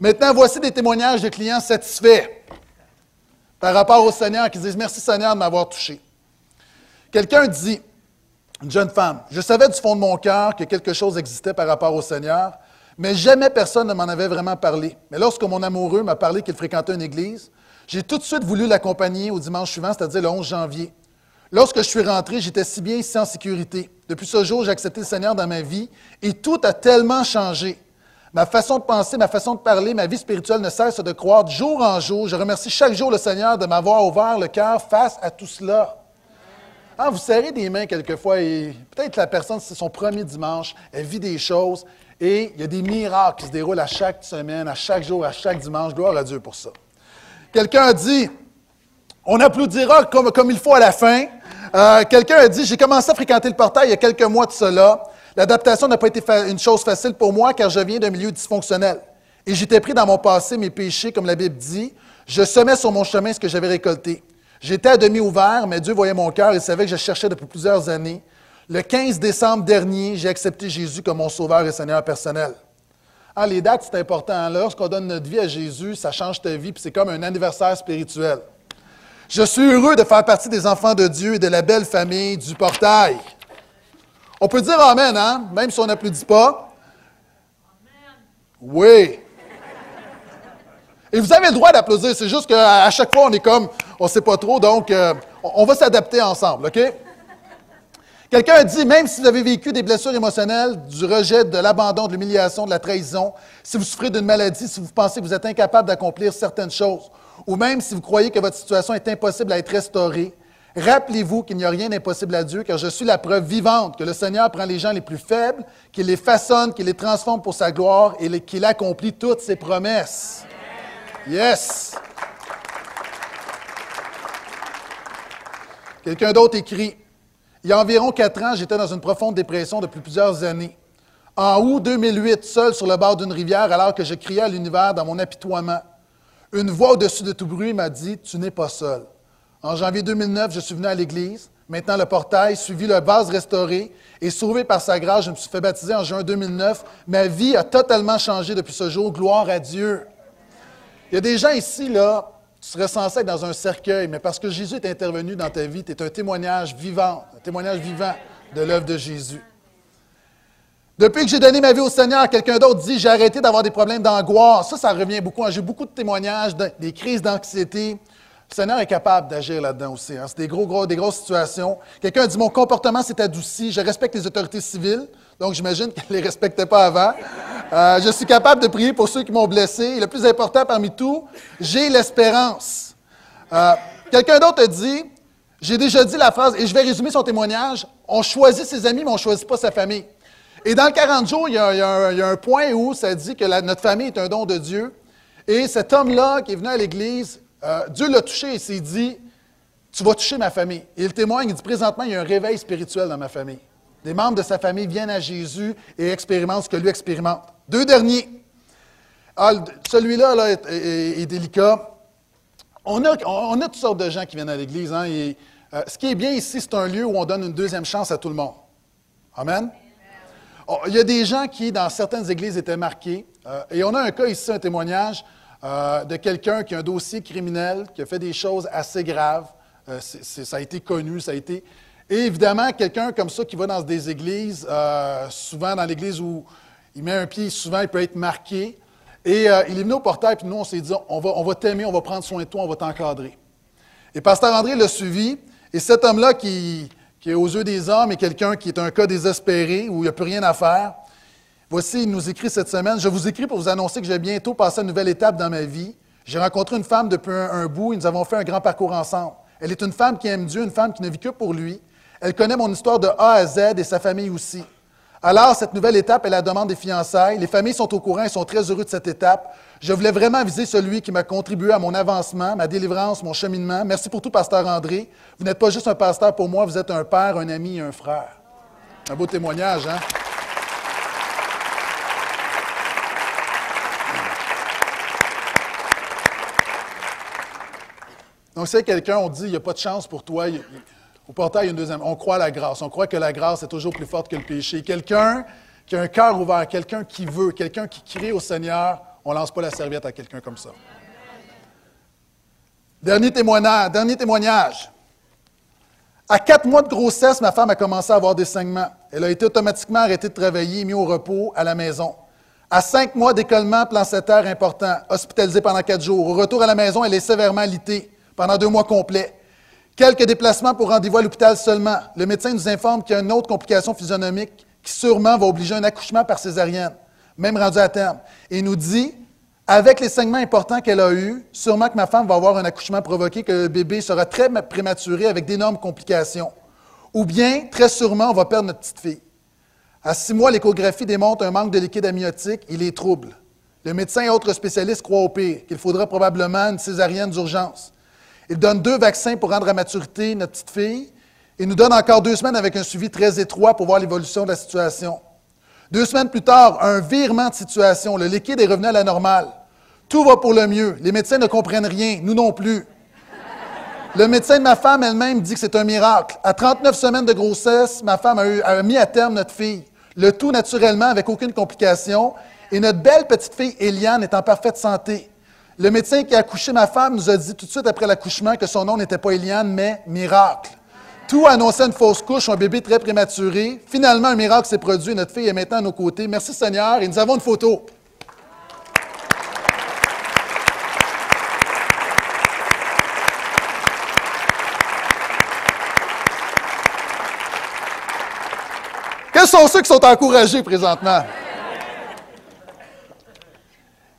Maintenant, voici des témoignages de clients satisfaits par rapport au Seigneur qui disent Merci Seigneur de m'avoir touché. Quelqu'un dit, une jeune femme, je savais du fond de mon cœur que quelque chose existait par rapport au Seigneur, mais jamais personne ne m'en avait vraiment parlé. Mais lorsque mon amoureux m'a parlé qu'il fréquentait une église, j'ai tout de suite voulu l'accompagner au dimanche suivant, c'est-à-dire le 11 janvier. Lorsque je suis rentré, j'étais si bien ici en sécurité. Depuis ce jour, j'ai accepté le Seigneur dans ma vie et tout a tellement changé. Ma façon de penser, ma façon de parler, ma vie spirituelle ne cesse de croître jour en jour. Je remercie chaque jour le Seigneur de m'avoir ouvert le cœur face à tout cela. Ah, vous serrez des mains quelquefois et peut-être la personne, c'est son premier dimanche, elle vit des choses et il y a des miracles qui se déroulent à chaque semaine, à chaque jour, à chaque dimanche. Gloire à Dieu pour ça. Quelqu'un a dit, on applaudira comme, il faut à la fin. Euh, Quelqu'un a dit, j'ai commencé à fréquenter le portail il y a quelques mois de cela. L'adaptation n'a pas été une chose facile pour moi car je viens d'un milieu dysfonctionnel. Et j'étais pris dans mon passé, mes péchés, comme la Bible dit. Je semais sur mon chemin ce que j'avais récolté. J'étais à demi ouvert, mais Dieu voyait mon cœur et savait que je cherchais depuis plusieurs années. Le 15 décembre dernier, j'ai accepté Jésus comme mon sauveur et Seigneur personnel. Ah, les dates, c'est important. Lorsqu'on donne notre vie à Jésus, ça change ta vie, puis c'est comme un anniversaire spirituel. Je suis heureux de faire partie des enfants de Dieu et de la belle famille du portail. On peut dire Amen, hein? Même si on n'applaudit pas. Oui. Et vous avez le droit d'applaudir, c'est juste qu'à chaque fois, on est comme, on ne sait pas trop, donc euh, on va s'adapter ensemble, OK? Quelqu'un a dit, même si vous avez vécu des blessures émotionnelles, du rejet, de l'abandon, de l'humiliation, de la trahison, si vous souffrez d'une maladie, si vous pensez que vous êtes incapable d'accomplir certaines choses, ou même si vous croyez que votre situation est impossible à être restaurée, rappelez-vous qu'il n'y a rien d'impossible à Dieu, car je suis la preuve vivante que le Seigneur prend les gens les plus faibles, qu'il les façonne, qu'il les transforme pour sa gloire et qu'il accomplit toutes ses promesses. Yes! Quelqu'un d'autre écrit il y a environ quatre ans, j'étais dans une profonde dépression depuis plusieurs années. En août 2008, seul sur le bord d'une rivière, alors que je criais à l'univers dans mon apitoiement, une voix au-dessus de tout bruit m'a dit Tu n'es pas seul. En janvier 2009, je suis venu à l'Église. Maintenant, le portail, suivi le vase restauré et sauvé par sa grâce, je me suis fait baptiser en juin 2009. Ma vie a totalement changé depuis ce jour. Gloire à Dieu. Il y a des gens ici, là, tu serais censé être dans un cercueil, mais parce que Jésus est intervenu dans ta vie, tu es un témoignage vivant, un témoignage vivant de l'œuvre de Jésus. Depuis que j'ai donné ma vie au Seigneur, quelqu'un d'autre dit j'ai arrêté d'avoir des problèmes d'angoisse. Ça, ça revient beaucoup. J'ai beaucoup de témoignages, des crises d'anxiété. Le Seigneur est capable d'agir là-dedans aussi. Hein. C'est des, gros, gros, des grosses situations. Quelqu'un dit Mon comportement s'est adouci. Je respecte les autorités civiles. Donc, j'imagine qu'elle ne les respectait pas avant. Euh, je suis capable de prier pour ceux qui m'ont blessé. Et le plus important parmi tout, j'ai l'espérance. Euh, quelqu'un d'autre a dit, j'ai déjà dit la phrase, et je vais résumer son témoignage, on choisit ses amis, mais on ne choisit pas sa famille. Et dans le 40 jours, il y a, un, point où ça dit que notre famille est un don de Dieu. Et cet homme-là qui est venu à l'Église, euh, Dieu l'a touché et s'est dit, tu vas toucher ma famille. Et il témoigne, il dit, présentement, il y a un réveil spirituel dans ma famille. Des membres de sa famille viennent à Jésus et expérimentent ce que lui expérimente. Deux derniers. Ah, celui-là est, délicat. On a, on a, toutes sortes de gens qui viennent à l'Église. Hein, et, euh, ce qui est bien ici, c'est un lieu où on donne une deuxième chance à tout le monde. Amen. Oh, il y a des gens qui, dans certaines églises, étaient marqués. Euh, et on a un cas ici, un témoignage euh, de quelqu'un qui a un dossier criminel, qui a fait des choses assez graves. ça a été connu, ça a été. Et évidemment, quelqu'un comme ça qui va dans des églises, euh, souvent dans l'église où il met un pied, souvent il peut être marqué. Et euh, il est venu au portail, puis nous, on s'est dit, on va, on va t'aimer, on va prendre soin de toi, on va t'encadrer. Et Pasteur André l'a suivi. Et cet homme-là, qui, est aux yeux des hommes, est quelqu'un qui est un cas désespéré, où il n'y a plus rien à faire. Voici, il nous écrit cette semaine, je vous écris pour vous annoncer que je vais bientôt passer à une nouvelle étape dans ma vie. J'ai rencontré une femme depuis un, un bout et nous avons fait un grand parcours ensemble. Elle est une femme qui aime Dieu, une femme qui ne vit que pour lui. Elle connaît mon histoire de A à Z et sa famille aussi. Alors, cette nouvelle étape est la demande des fiançailles. Les familles sont au courant et sont très heureux de cette étape. Je voulais vraiment viser celui qui m'a contribué à mon avancement, ma délivrance, mon cheminement. Merci pour tout, pasteur André. Vous n'êtes pas juste un pasteur pour moi, vous êtes un père, un ami et un frère. Un beau témoignage, hein? Donc, c'est quelqu'un, on dit, il n'y a pas de chance pour toi. Au portail, il y a une deuxième. On croit à la grâce. On croit que la grâce est toujours plus forte que le péché. Quelqu'un qui a un cœur ouvert, quelqu'un qui veut, quelqu'un qui crie au Seigneur, on ne lance pas la serviette à quelqu'un comme ça. Dernier témoignage. Dernier témoignage. À quatre mois de grossesse, ma femme a commencé à avoir des saignements. Elle a été automatiquement arrêtée de travailler mise au repos à la maison. À cinq mois d'écolement plancétaire important, hospitalisée pendant quatre jours. Au retour à la maison, elle est sévèrement litée pendant deux mois complets. Quelques déplacements pour rendez-vous à l'hôpital seulement. Le médecin nous informe qu'il y a une autre complication physionomique qui sûrement va obliger un accouchement par césarienne. même rendu à terme. Et nous dit, avec les saignements importants qu'elle a eus, sûrement que ma femme va avoir un accouchement provoqué, que le bébé sera très prématuré avec d'énormes complications. Ou bien, très sûrement, on va perdre notre petite fille. À six mois, l'échographie démontre un manque de liquide amniotique, il est trouble. Le médecin et autres spécialistes croient au pire, qu'il faudra probablement une césarienne d'urgence. Il donne deux vaccins pour rendre à maturité notre petite fille et nous donne encore deux semaines avec un suivi très étroit pour voir l'évolution de la situation. Deux semaines plus tard, un virement de situation. Le liquide est revenu à la normale. Tout va pour le mieux. Les médecins ne comprennent rien, nous non plus. Le médecin de ma femme elle-même dit que c'est un miracle. À 39 semaines de grossesse, ma femme a, mis à terme notre fille. Le tout naturellement, avec aucune complication. Et notre belle petite fille, Eliane, est en parfaite santé. Le médecin qui a accouché ma femme nous a dit tout de suite après l'accouchement que son nom n'était pas Eliane, mais miracle. Tout annonçait une fausse couche, un bébé très prématuré. Finalement, un miracle s'est produit. Notre fille est maintenant à nos côtés. Merci Seigneur. Et nous avons une photo. Quels sont ceux qui sont encouragés présentement?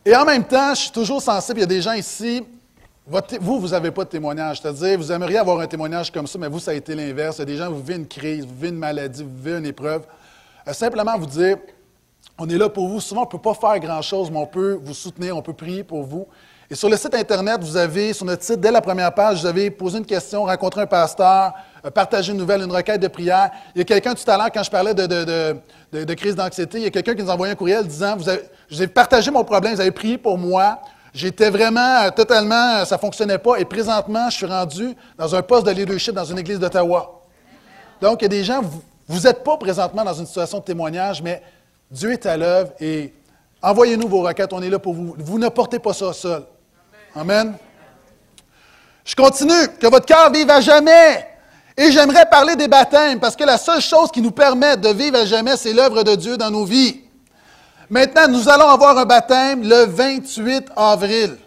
Et en même temps, je suis toujours sensible, il y a des gens ici, vous, vous n'avez pas de témoignage. C'est-à-dire, vous aimeriez avoir un témoignage comme ça, mais vous, ça a été l'inverse. Il y a des gens, vous vivez une crise, vous vivez une maladie, vous vivez une épreuve. Euh, simplement vous dire, on est là pour vous. Souvent, on ne peut pas faire grand-chose, mais on peut vous soutenir, on peut prier pour vous. Et sur le site Internet, vous avez, sur notre site, dès la première page, vous avez posé une question, rencontré un pasteur, euh, partagé une nouvelle, une requête de prière. Il y a quelqu'un tout à l'heure, quand je parlais de, crise d'anxiété, il y a quelqu'un qui nous a envoyé un courriel disant vous avez, partagé mon problème, vous avez prié pour moi. J'étais vraiment euh, totalement, euh, ça ne fonctionnait pas. Et présentement, je suis rendu dans un poste de leadership dans une église d'Ottawa. Donc, il y a des gens, vous n'êtes pas présentement dans une situation de témoignage, mais Dieu est à l'œuvre et envoyez-nous vos requêtes, on est là pour vous. Vous ne portez pas ça seul. Amen. Je continue. Que votre cœur vive à jamais. Et j'aimerais parler des baptêmes, parce que la seule chose qui nous permet de vivre à jamais, c'est l'œuvre de Dieu dans nos vies. Maintenant, nous allons avoir un baptême le 28 avril.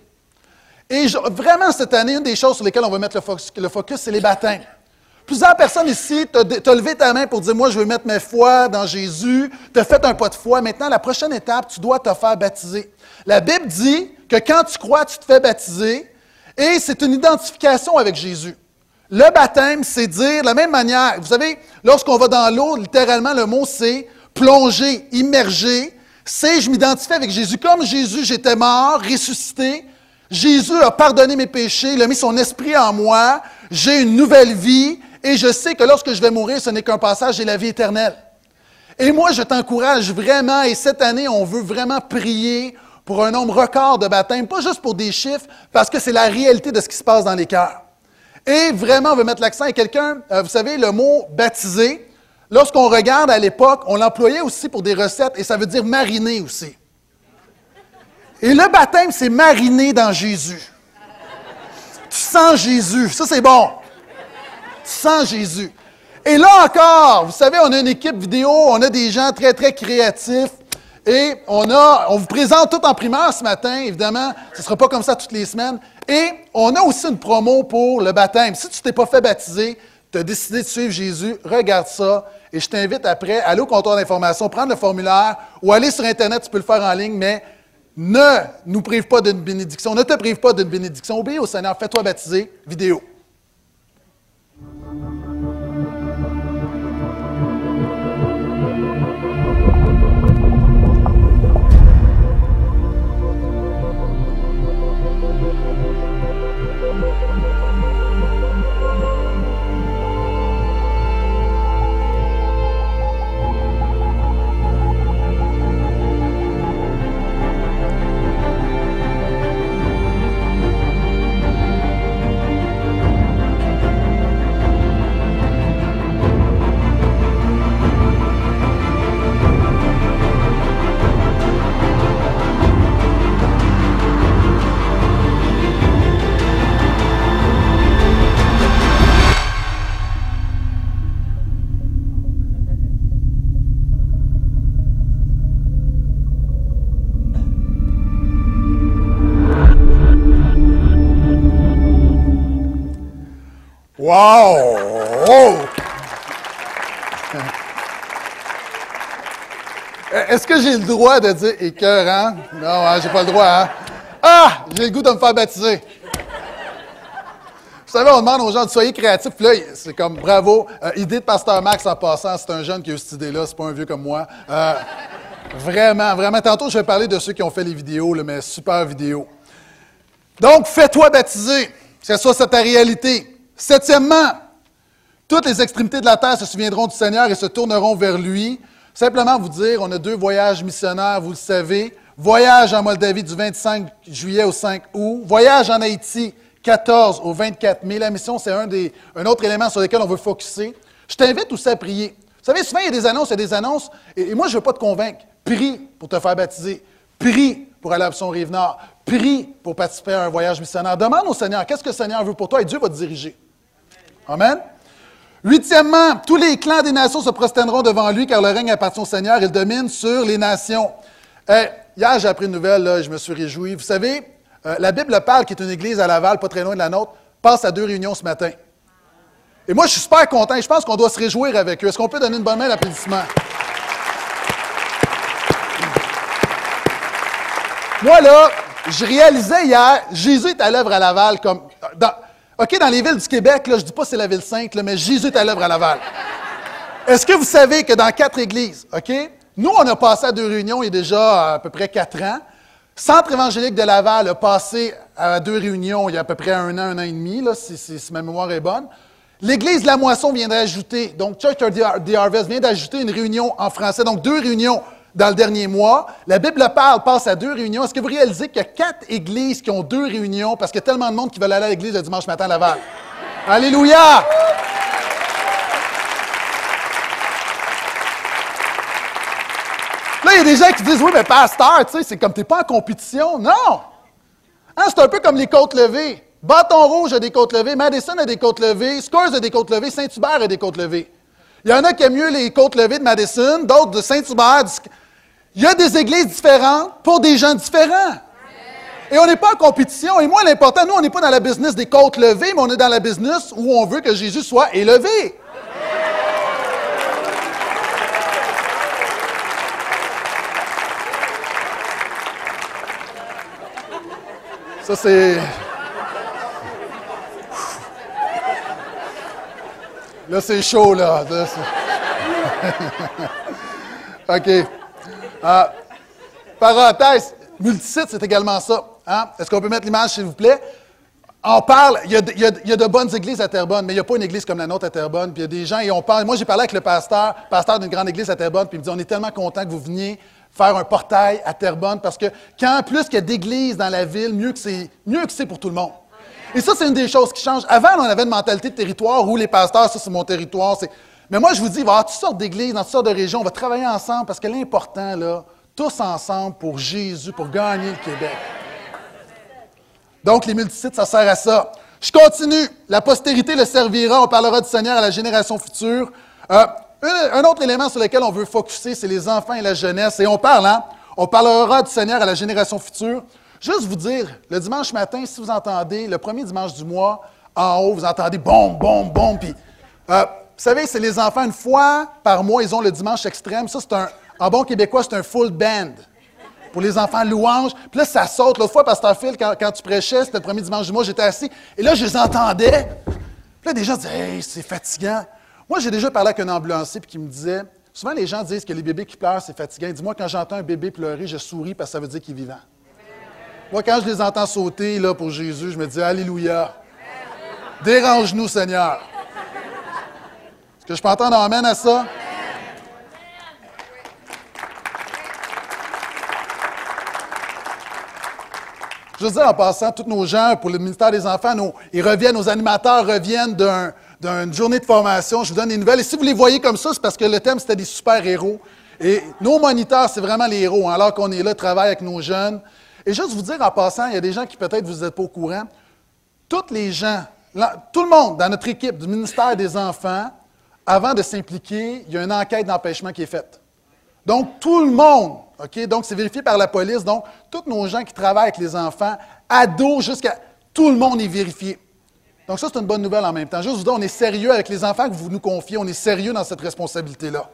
Et vraiment, cette année, une des choses sur lesquelles on va mettre le focus, c'est les baptêmes. Plusieurs personnes ici, tu as, levé ta main pour dire, moi, je veux mettre mes foi dans Jésus, tu as fait un pas de foi. Maintenant, la prochaine étape, tu dois te faire baptiser. La Bible dit que quand tu crois, tu te fais baptiser, et c'est une identification avec Jésus. Le baptême, c'est dire de la même manière. Vous savez, lorsqu'on va dans l'eau, littéralement, le mot c'est plonger, immerger. C'est je m'identifie avec Jésus. Comme Jésus, j'étais mort, ressuscité. Jésus a pardonné mes péchés, il a mis son esprit en moi. J'ai une nouvelle vie et je sais que lorsque je vais mourir, ce n'est qu'un passage, j'ai la vie éternelle. Et moi, je t'encourage vraiment, et cette année, on veut vraiment prier pour un nombre record de baptêmes, pas juste pour des chiffres, parce que c'est la réalité de ce qui se passe dans les cœurs. Et vraiment, on veut mettre l'accent. Et quelqu'un, euh, vous savez, le mot baptisé, lorsqu'on regarde à l'époque, on l'employait aussi pour des recettes et ça veut dire mariner aussi. Et le baptême, c'est mariner dans Jésus. Tu sens Jésus. Ça, c'est bon. Tu sens Jésus. Et là encore, vous savez, on a une équipe vidéo, on a des gens très, très créatifs. Et on, vous présente tout en primeur ce matin, évidemment, ce ne sera pas comme ça toutes les semaines. Et on a aussi une promo pour le baptême. Si tu t'es pas fait baptiser, tu as décidé de suivre Jésus, regarde ça. Et je t'invite après à aller au comptoir d'information, prendre le formulaire ou aller sur Internet, tu peux le faire en ligne, mais ne nous prive pas d'une bénédiction, ne te prive pas d'une bénédiction. Obéis au Seigneur, fais-toi baptiser. Vidéo. Wow! Est-ce que j'ai le droit de dire écœurant? Non, hein, j'ai pas le droit, hein? Ah! J'ai le goût de me faire baptiser. Vous savez, on demande aux gens de soyez créatifs. Puis là, c'est comme bravo. Euh, idée de Pasteur Max en passant. C'est un jeune qui a eu cette idée-là. C'est pas un vieux comme moi. Euh, vraiment, vraiment. Tantôt, je vais parler de ceux qui ont fait les vidéos, là, mais super vidéos. Donc, fais-toi baptiser. Que ce soit ta réalité. Septièmement, toutes les extrémités de la terre se souviendront du Seigneur et se tourneront vers lui. Simplement vous dire, on a deux voyages missionnaires, vous le savez. Voyage en Moldavie du 25 juillet au 5 août. Voyage en Haïti 14 au 24 mai. La mission, c'est un, autre élément sur lequel on veut focuser. Je t'invite aussi à prier. Vous savez, souvent, il y a des annonces, il y a des annonces, et, moi, je ne veux pas te convaincre. Prie pour te faire baptiser. Prie pour aller à l'option Rive-Nord. Prie pour participer à un voyage missionnaire. Demande au Seigneur, qu'est-ce que le Seigneur veut pour toi, et Dieu va te diriger. Amen. Huitièmement, tous les clans des nations se prosterneront devant lui, car le règne appartient au Seigneur, il domine sur les nations. Eh, hier, j'ai appris une nouvelle, là, je me suis réjoui. Vous savez, euh, la Bible parle, qui est une église à Laval, pas très loin de la nôtre, passe à deux réunions ce matin. Et moi, je suis super content. Je pense qu'on doit se réjouir avec eux. Est-ce qu'on peut donner une bonne main d'applaudissement? Moi, là, je réalisais hier, Jésus est à l'œuvre à Laval comme. OK, dans les villes du Québec, là, je ne dis pas c'est la ville sainte, mais Jésus est à l'œuvre à Laval. Est-ce que vous savez que dans quatre églises, OK, nous, on a passé à deux réunions il y a déjà à peu près quatre ans. Centre évangélique de Laval a passé à deux réunions il y a à peu près un an, un an et demi, là, si, si, ma mémoire est bonne. L'Église la Moisson vient d'ajouter, donc Church of the Harvest vient d'ajouter une réunion en français, donc deux réunions dans le dernier mois. La Bible parle, passe à deux réunions. Est-ce que vous réalisez qu'il y a quatre églises qui ont deux réunions parce qu'il y a tellement de monde qui veulent aller à l'église le dimanche matin à Laval? Alléluia! Là, il y a des gens qui disent Oui, mais pasteur, tu sais, c'est comme tu n'es pas en compétition. Non! Hein, c'est un peu comme les côtes levées. Bâton Rouge a des côtes levées, Madison a des côtes levées, Scores a des côtes levées, Saint-Hubert a des côtes levées. Il y en a qui aiment mieux les côtes levées de Madison, d'autres de Saint-Hubert. Il y a des églises différentes pour des gens différents. Et on n'est pas en compétition. Et moi, l'important, nous, on n'est pas dans la business des côtes levées, mais on est dans la business où on veut que Jésus soit élevé. Ça, c'est. Là, c'est chaud, là. <laughs> OK. Euh, parenthèse, multisite, c'est également ça. Hein? Est-ce qu'on peut mettre l'image, s'il vous plaît? On parle, il y, a de, bonnes églises à Terrebonne, mais il n'y a pas une église comme la nôtre à Terrebonne. Puis il y a des gens, et on parle. Moi, j'ai parlé avec le pasteur, pasteur d'une grande église à Terrebonne, puis il me dit On est tellement content que vous veniez faire un portail à Terrebonne, parce que quand plus qu'il y a d'églises dans la ville, mieux que c'est, mieux que c'est pour tout le monde. Et ça, c'est une des choses qui change. Avant, on avait une mentalité de territoire où les pasteurs, ça, c'est mon territoire. Mais moi, je vous dis, il va y avoir toutes sortes d'églises, dans toutes sortes de régions. On va travailler ensemble parce que l'important, là, tous ensemble pour Jésus, pour gagner le Québec. Donc, les multisites, ça sert à ça. Je continue. La postérité le servira. On parlera du Seigneur à la génération future. Euh, un autre élément sur lequel on veut focuser, c'est les enfants et la jeunesse. Et on parle, hein? On parlera du Seigneur à la génération future. Juste vous dire, le dimanche matin, si vous entendez, le premier dimanche du mois, en haut, vous entendez bon, bon, bon, puis... Euh, savez, c'est les enfants, une fois par mois, ils ont le dimanche extrême. Ça, c'est un... En bon québécois, c'est un full band. Pour les enfants, louange. Puis là, ça saute. L'autre fois, Pasteur Phil, quand, quand tu prêchais, c'était le premier dimanche du mois, j'étais assis. Et là, je les entendais. Puis là, des gens disaient, hey, c'est fatigant. Moi, j'ai déjà parlé avec un ambulancier puis qui me disait, souvent les gens disent que les bébés qui pleurent, c'est fatigant. Dis-moi, quand j'entends un bébé pleurer, je souris parce que ça veut dire qu'il est vivant. Moi, quand je les entends sauter là, pour Jésus, je me dis Alléluia. Dérange-nous, Seigneur. Que je peux entendre Amen à ça? Je veux dire, en passant, tous nos gens, pour le ministère des Enfants, ils reviennent, nos animateurs reviennent d'une journée de formation. Je vous donne des nouvelles. Et si vous les voyez comme ça, c'est parce que le thème, c'était des super-héros. Et nos moniteurs, c'est vraiment les héros. Hein. alors qu'on est là, travaille avec nos jeunes. Et juste vous dire en passant, il y a des gens qui peut-être vous n'êtes pas au courant, toutes les gens, tout le monde dans notre équipe du ministère des Enfants, avant de s'impliquer, il y a une enquête d'empêchement qui est faite. Donc, tout le monde, OK? Donc, c'est vérifié par la police. Donc, tous nos gens qui travaillent avec les enfants, ados jusqu'à. Tout le monde est vérifié. Donc, ça, c'est une bonne nouvelle en même temps. Juste vous dire, on est sérieux avec les enfants que vous nous confiez. On est sérieux dans cette responsabilité-là.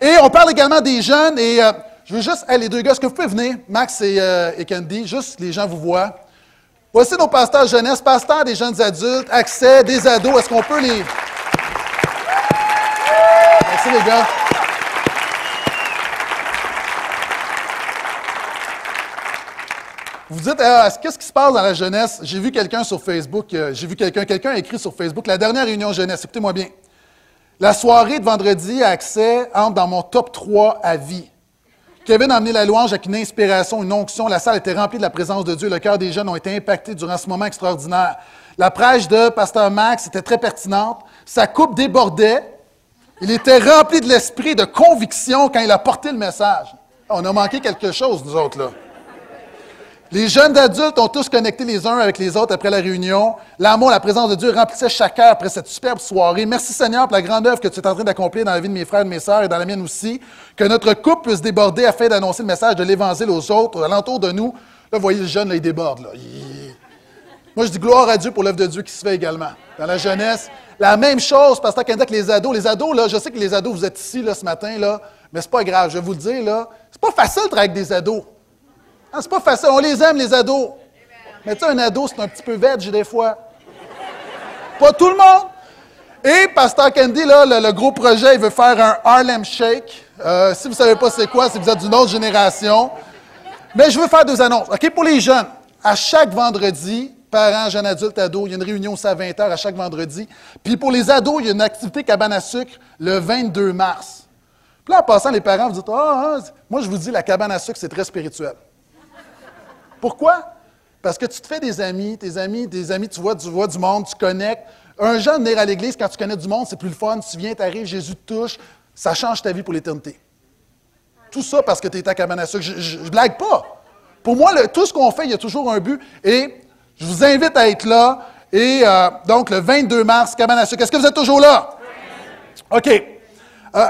Et on parle également des jeunes. Et euh, Je veux juste, les deux gars, est-ce que vous pouvez venir, Max et, euh, et Candy, juste les gens vous voient. Voici nos pasteurs jeunesse, pasteurs des jeunes adultes, accès des ados. Est-ce qu'on peut les. Merci les gars. Vous dites, euh, qu'est-ce qui se passe dans la jeunesse? J'ai vu quelqu'un sur Facebook, euh, j'ai vu quelqu'un, quelqu'un a écrit sur Facebook, la dernière réunion jeunesse, écoutez-moi bien. La soirée de vendredi à accès entre dans mon top 3 à vie. Kevin a amené la louange avec une inspiration, une onction. La salle était remplie de la présence de Dieu. Le cœur des jeunes ont été impactés durant ce moment extraordinaire. La prêche de Pasteur Max était très pertinente. Sa coupe débordait. Il était rempli de l'esprit, de conviction quand il a porté le message. On a manqué quelque chose, nous autres, là. Les jeunes adultes ont tous connecté les uns avec les autres après la réunion. L'amour, la présence de Dieu remplissait chaque heure après cette superbe soirée. Merci Seigneur pour la grande œuvre que tu es en train d'accomplir dans la vie de mes frères et de mes sœurs et dans la mienne aussi. Que notre couple puisse déborder afin d'annoncer le message de l'Évangile aux autres, alentour de nous. Là, vous voyez le jeune, là, il. Là. Moi, je dis gloire à Dieu pour l'œuvre de Dieu qui se fait également. Dans la jeunesse, la même chose, Pasteur que les ados. Les ados, là, je sais que les ados, vous êtes ici là, ce matin, là, mais c'est pas grave, je vais vous le dire, là. C'est pas facile de travailler avec des ados. Ah, c'est pas facile. On les aime, les ados. Mais tu sais, un ado, c'est un petit peu veg des fois. Pas tout le monde. Et Pasteur Candy, là, le, gros projet, il veut faire un Harlem Shake. Euh, si vous ne savez pas c'est quoi, si vous êtes d'une autre génération. Mais je veux faire deux annonces. OK, pour les jeunes, à chaque vendredi, parents, jeunes adultes, ados, il y a une réunion aussi à 20h à chaque vendredi. Puis pour les ados, il y a une activité cabane à sucre le 22 mars. Puis là, en passant, les parents vous disent Ah, ah moi, je vous dis, la cabane à sucre, c'est très spirituel. Pourquoi? Parce que tu te fais des amis, tes amis, des amis, tu vois, tu vois du monde, tu connectes. Un jeune venir à l'église, quand tu connais du monde, c'est plus le fun. Tu viens, tu arrives, Jésus te touche, ça change ta vie pour l'éternité. Tout ça parce que tu es à cabane à sucre. Je ne blague pas. Pour moi, tout ce qu'on fait, il y a toujours un but. Et je vous invite à être là. Et euh, donc, le 22 mars, cabane. Est-ce que vous êtes toujours là? OK. Euh,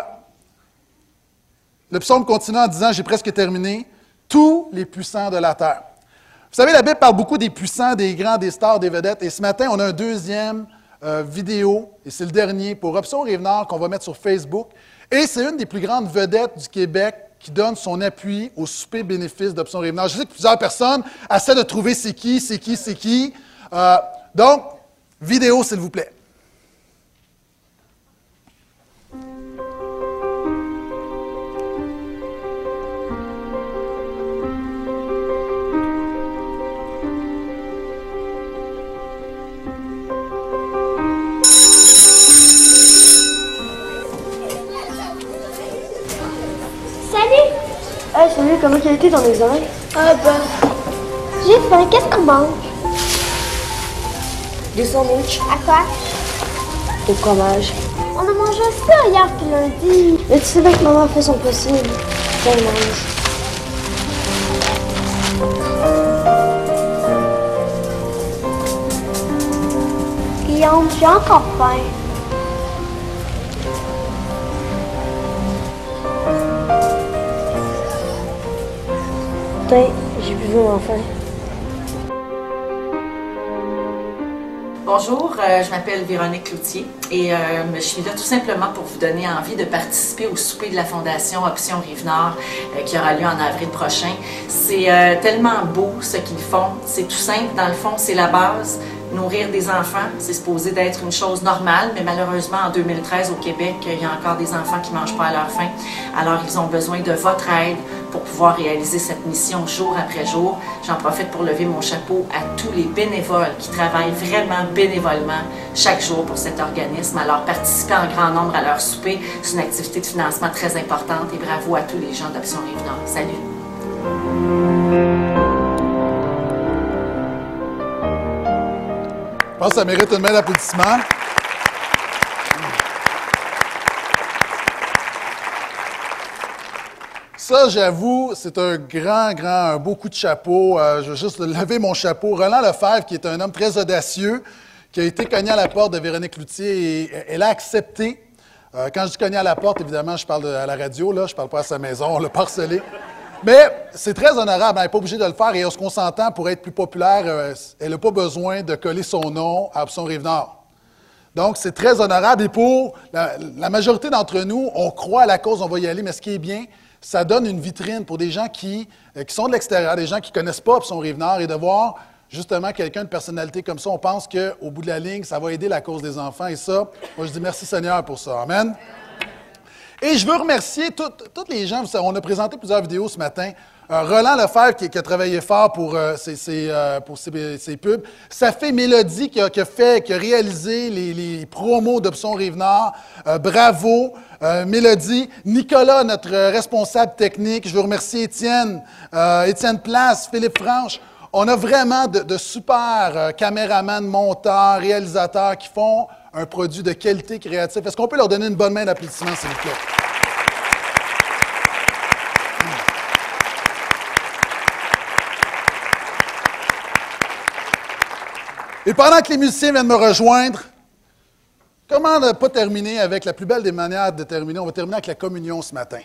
le psaume continue en disant J'ai presque terminé. Tous les puissants de la terre. Vous savez, la Bible parle beaucoup des puissants, des grands, des stars, des vedettes. Et ce matin, on a un deuxième euh, vidéo, et c'est le dernier, pour Option Rive-Nord qu'on va mettre sur Facebook. Et c'est une des plus grandes vedettes du Québec qui donne son appui au souper bénéfice d'Option Rive-Nord. Je sais que plusieurs personnes essaient de trouver c'est qui, c'est qui, c'est qui. Euh, donc, vidéo, s'il vous plaît. Salut, comment tu as été dans les heures? Ah ben... J'ai faim, qu'est-ce qu'on mange? Des sandwichs. À quoi? Au fromage. On a mangé ça hier puis lundi. Mais tu sais bien que maman fait son possible. Ça mange. Guillaume, j'ai encore faim. Bonjour, euh, je m'appelle Véronique Cloutier et euh, je suis là tout simplement pour vous donner envie de participer au souper de la Fondation Option Rive-Nord euh, qui aura lieu en avril prochain. C'est tellement beau ce qu'ils font, c'est tout simple, dans le fond c'est la base, Nourrir des enfants, c'est supposé d'être une chose normale, mais malheureusement, en 2013, au Québec, il y a encore des enfants qui ne mangent pas à leur faim. Alors, ils ont besoin de votre aide pour pouvoir réaliser cette mission jour après jour. J'en profite pour lever mon chapeau à tous les bénévoles qui travaillent vraiment bénévolement chaque jour pour cet organisme. Alors, participer en grand nombre à leur souper, c'est une activité de financement très importante et bravo à tous les gens d'Option Rive-Nord. Salut! Je pense que ça mérite une main d'applaudissement. Ça, j'avoue, c'est un grand, grand, un beau coup de chapeau. Euh, je veux juste lever mon chapeau. Roland Lefebvre, qui est un homme très audacieux, qui a été cogné à la porte de Véronique Loutier et elle a accepté. Euh, quand je dis cogné à la porte, évidemment, je parle à la radio, là, je parle pas à sa maison, on l'a parcelé. Mais c'est très honorable, elle n'est pas obligée de le faire et on se s'entend pour être plus populaire, euh, elle n'a pas besoin de coller son nom à Option Rive-Nord. Donc, c'est très honorable et pour la, majorité d'entre nous, on croit à la cause, on va y aller, mais ce qui est bien, ça donne une vitrine pour des gens qui, euh, qui sont de l'extérieur, des gens qui ne connaissent pas Option Rive-Nord, et de voir justement quelqu'un de personnalité comme ça, on pense qu'au bout de la ligne, ça va aider la cause des enfants. Et ça, moi, je dis merci Seigneur pour ça. Amen. Et je veux remercier tous les gens. On a présenté plusieurs vidéos ce matin. Euh, Roland Lefebvre, qui, a travaillé fort pour, euh, euh, ses, pubs. Ça fait Mélodie, qui a, fait, qui a réalisé les, promos d'Option Rive-Nord. Bravo, Mélodie. Nicolas, notre responsable technique. Je veux remercier Étienne, Étienne Place, Philippe Franche. On a vraiment de, de super caméramans, monteurs, réalisateurs qui font un produit de qualité créative. Est-ce qu'on peut leur donner une bonne main d'applaudissement, s'il vous plaît? Et pendant que les musiciens viennent me rejoindre, comment ne pas terminer avec la plus belle des manières de terminer? On va terminer avec la communion ce matin.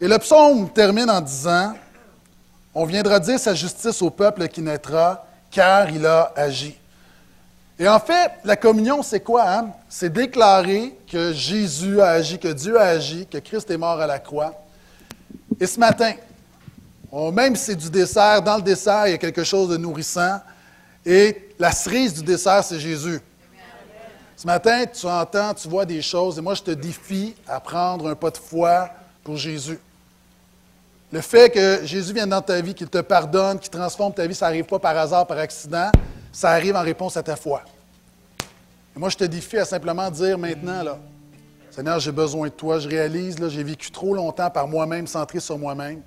Et le psaume termine en disant On viendra dire sa justice au peuple qui naîtra, car il a agi. Et en fait, la communion, c'est quoi? Hein? C'est déclarer que Jésus a agi, que Dieu a agi, que Christ est mort à la croix. Et ce matin, même si c'est du dessert, dans le dessert, il y a quelque chose de nourrissant. Et la cerise du dessert, c'est Jésus. Ce matin, tu entends, tu vois des choses, et moi, je te défie à prendre un pas de foi pour Jésus. Le fait que Jésus vienne dans ta vie, qu'il te pardonne, qu'il transforme ta vie, ça n'arrive pas par hasard, par accident, ça arrive en réponse à ta foi. Et moi, je te défie à simplement dire maintenant, là, Seigneur, j'ai besoin de toi, je réalise, là, j'ai vécu trop longtemps par moi-même, centré sur moi-même.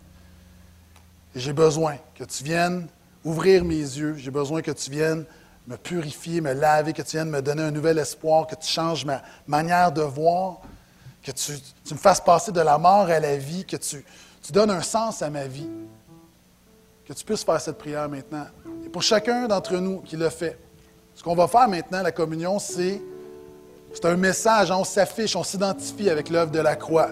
Et j'ai besoin que tu viennes ouvrir mes yeux, j'ai besoin que tu viennes me purifier, me laver, que tu viennes me donner un nouvel espoir, que tu changes ma manière de voir, que tu, me fasses passer de la mort à la vie, que tu donnes un sens à ma vie. Que tu puisses faire cette prière maintenant. Pour chacun d'entre nous qui le fait, ce qu'on va faire maintenant, la communion, c'est c'est un message, on s'affiche, on s'identifie avec l'œuvre de la croix.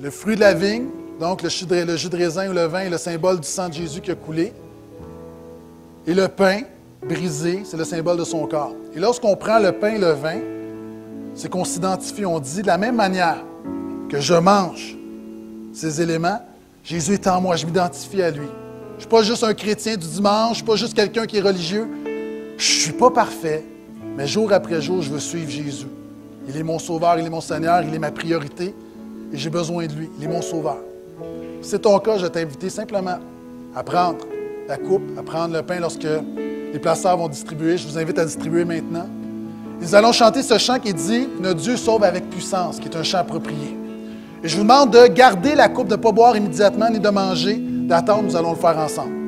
Le fruit de la vigne, donc le jus, de, le jus de raisin ou le vin est le symbole du sang de Jésus qui a coulé. Et le pain brisé, c'est le symbole de son corps. Et lorsqu'on prend le pain et le vin, c'est qu'on s'identifie, on dit de la même manière que je mange ces éléments, Jésus est en moi, je m'identifie à lui. Je ne suis pas juste un chrétien du dimanche, je ne suis pas juste quelqu'un qui est religieux. Je ne suis pas parfait, mais jour après jour, je veux suivre Jésus. Il est mon sauveur, il est mon Seigneur, il est ma priorité et j'ai besoin de lui. Il est mon sauveur. Si c'est ton cas, je vais t'inviter simplement à prendre la coupe, à prendre le pain lorsque les placeurs vont distribuer. Je vous invite à distribuer maintenant. Nous allons chanter ce chant qui dit Notre Dieu sauve avec puissance, qui est un chant approprié. Et je vous demande de garder la coupe, de ne pas boire immédiatement ni de manger, d'attendre, nous allons le faire ensemble.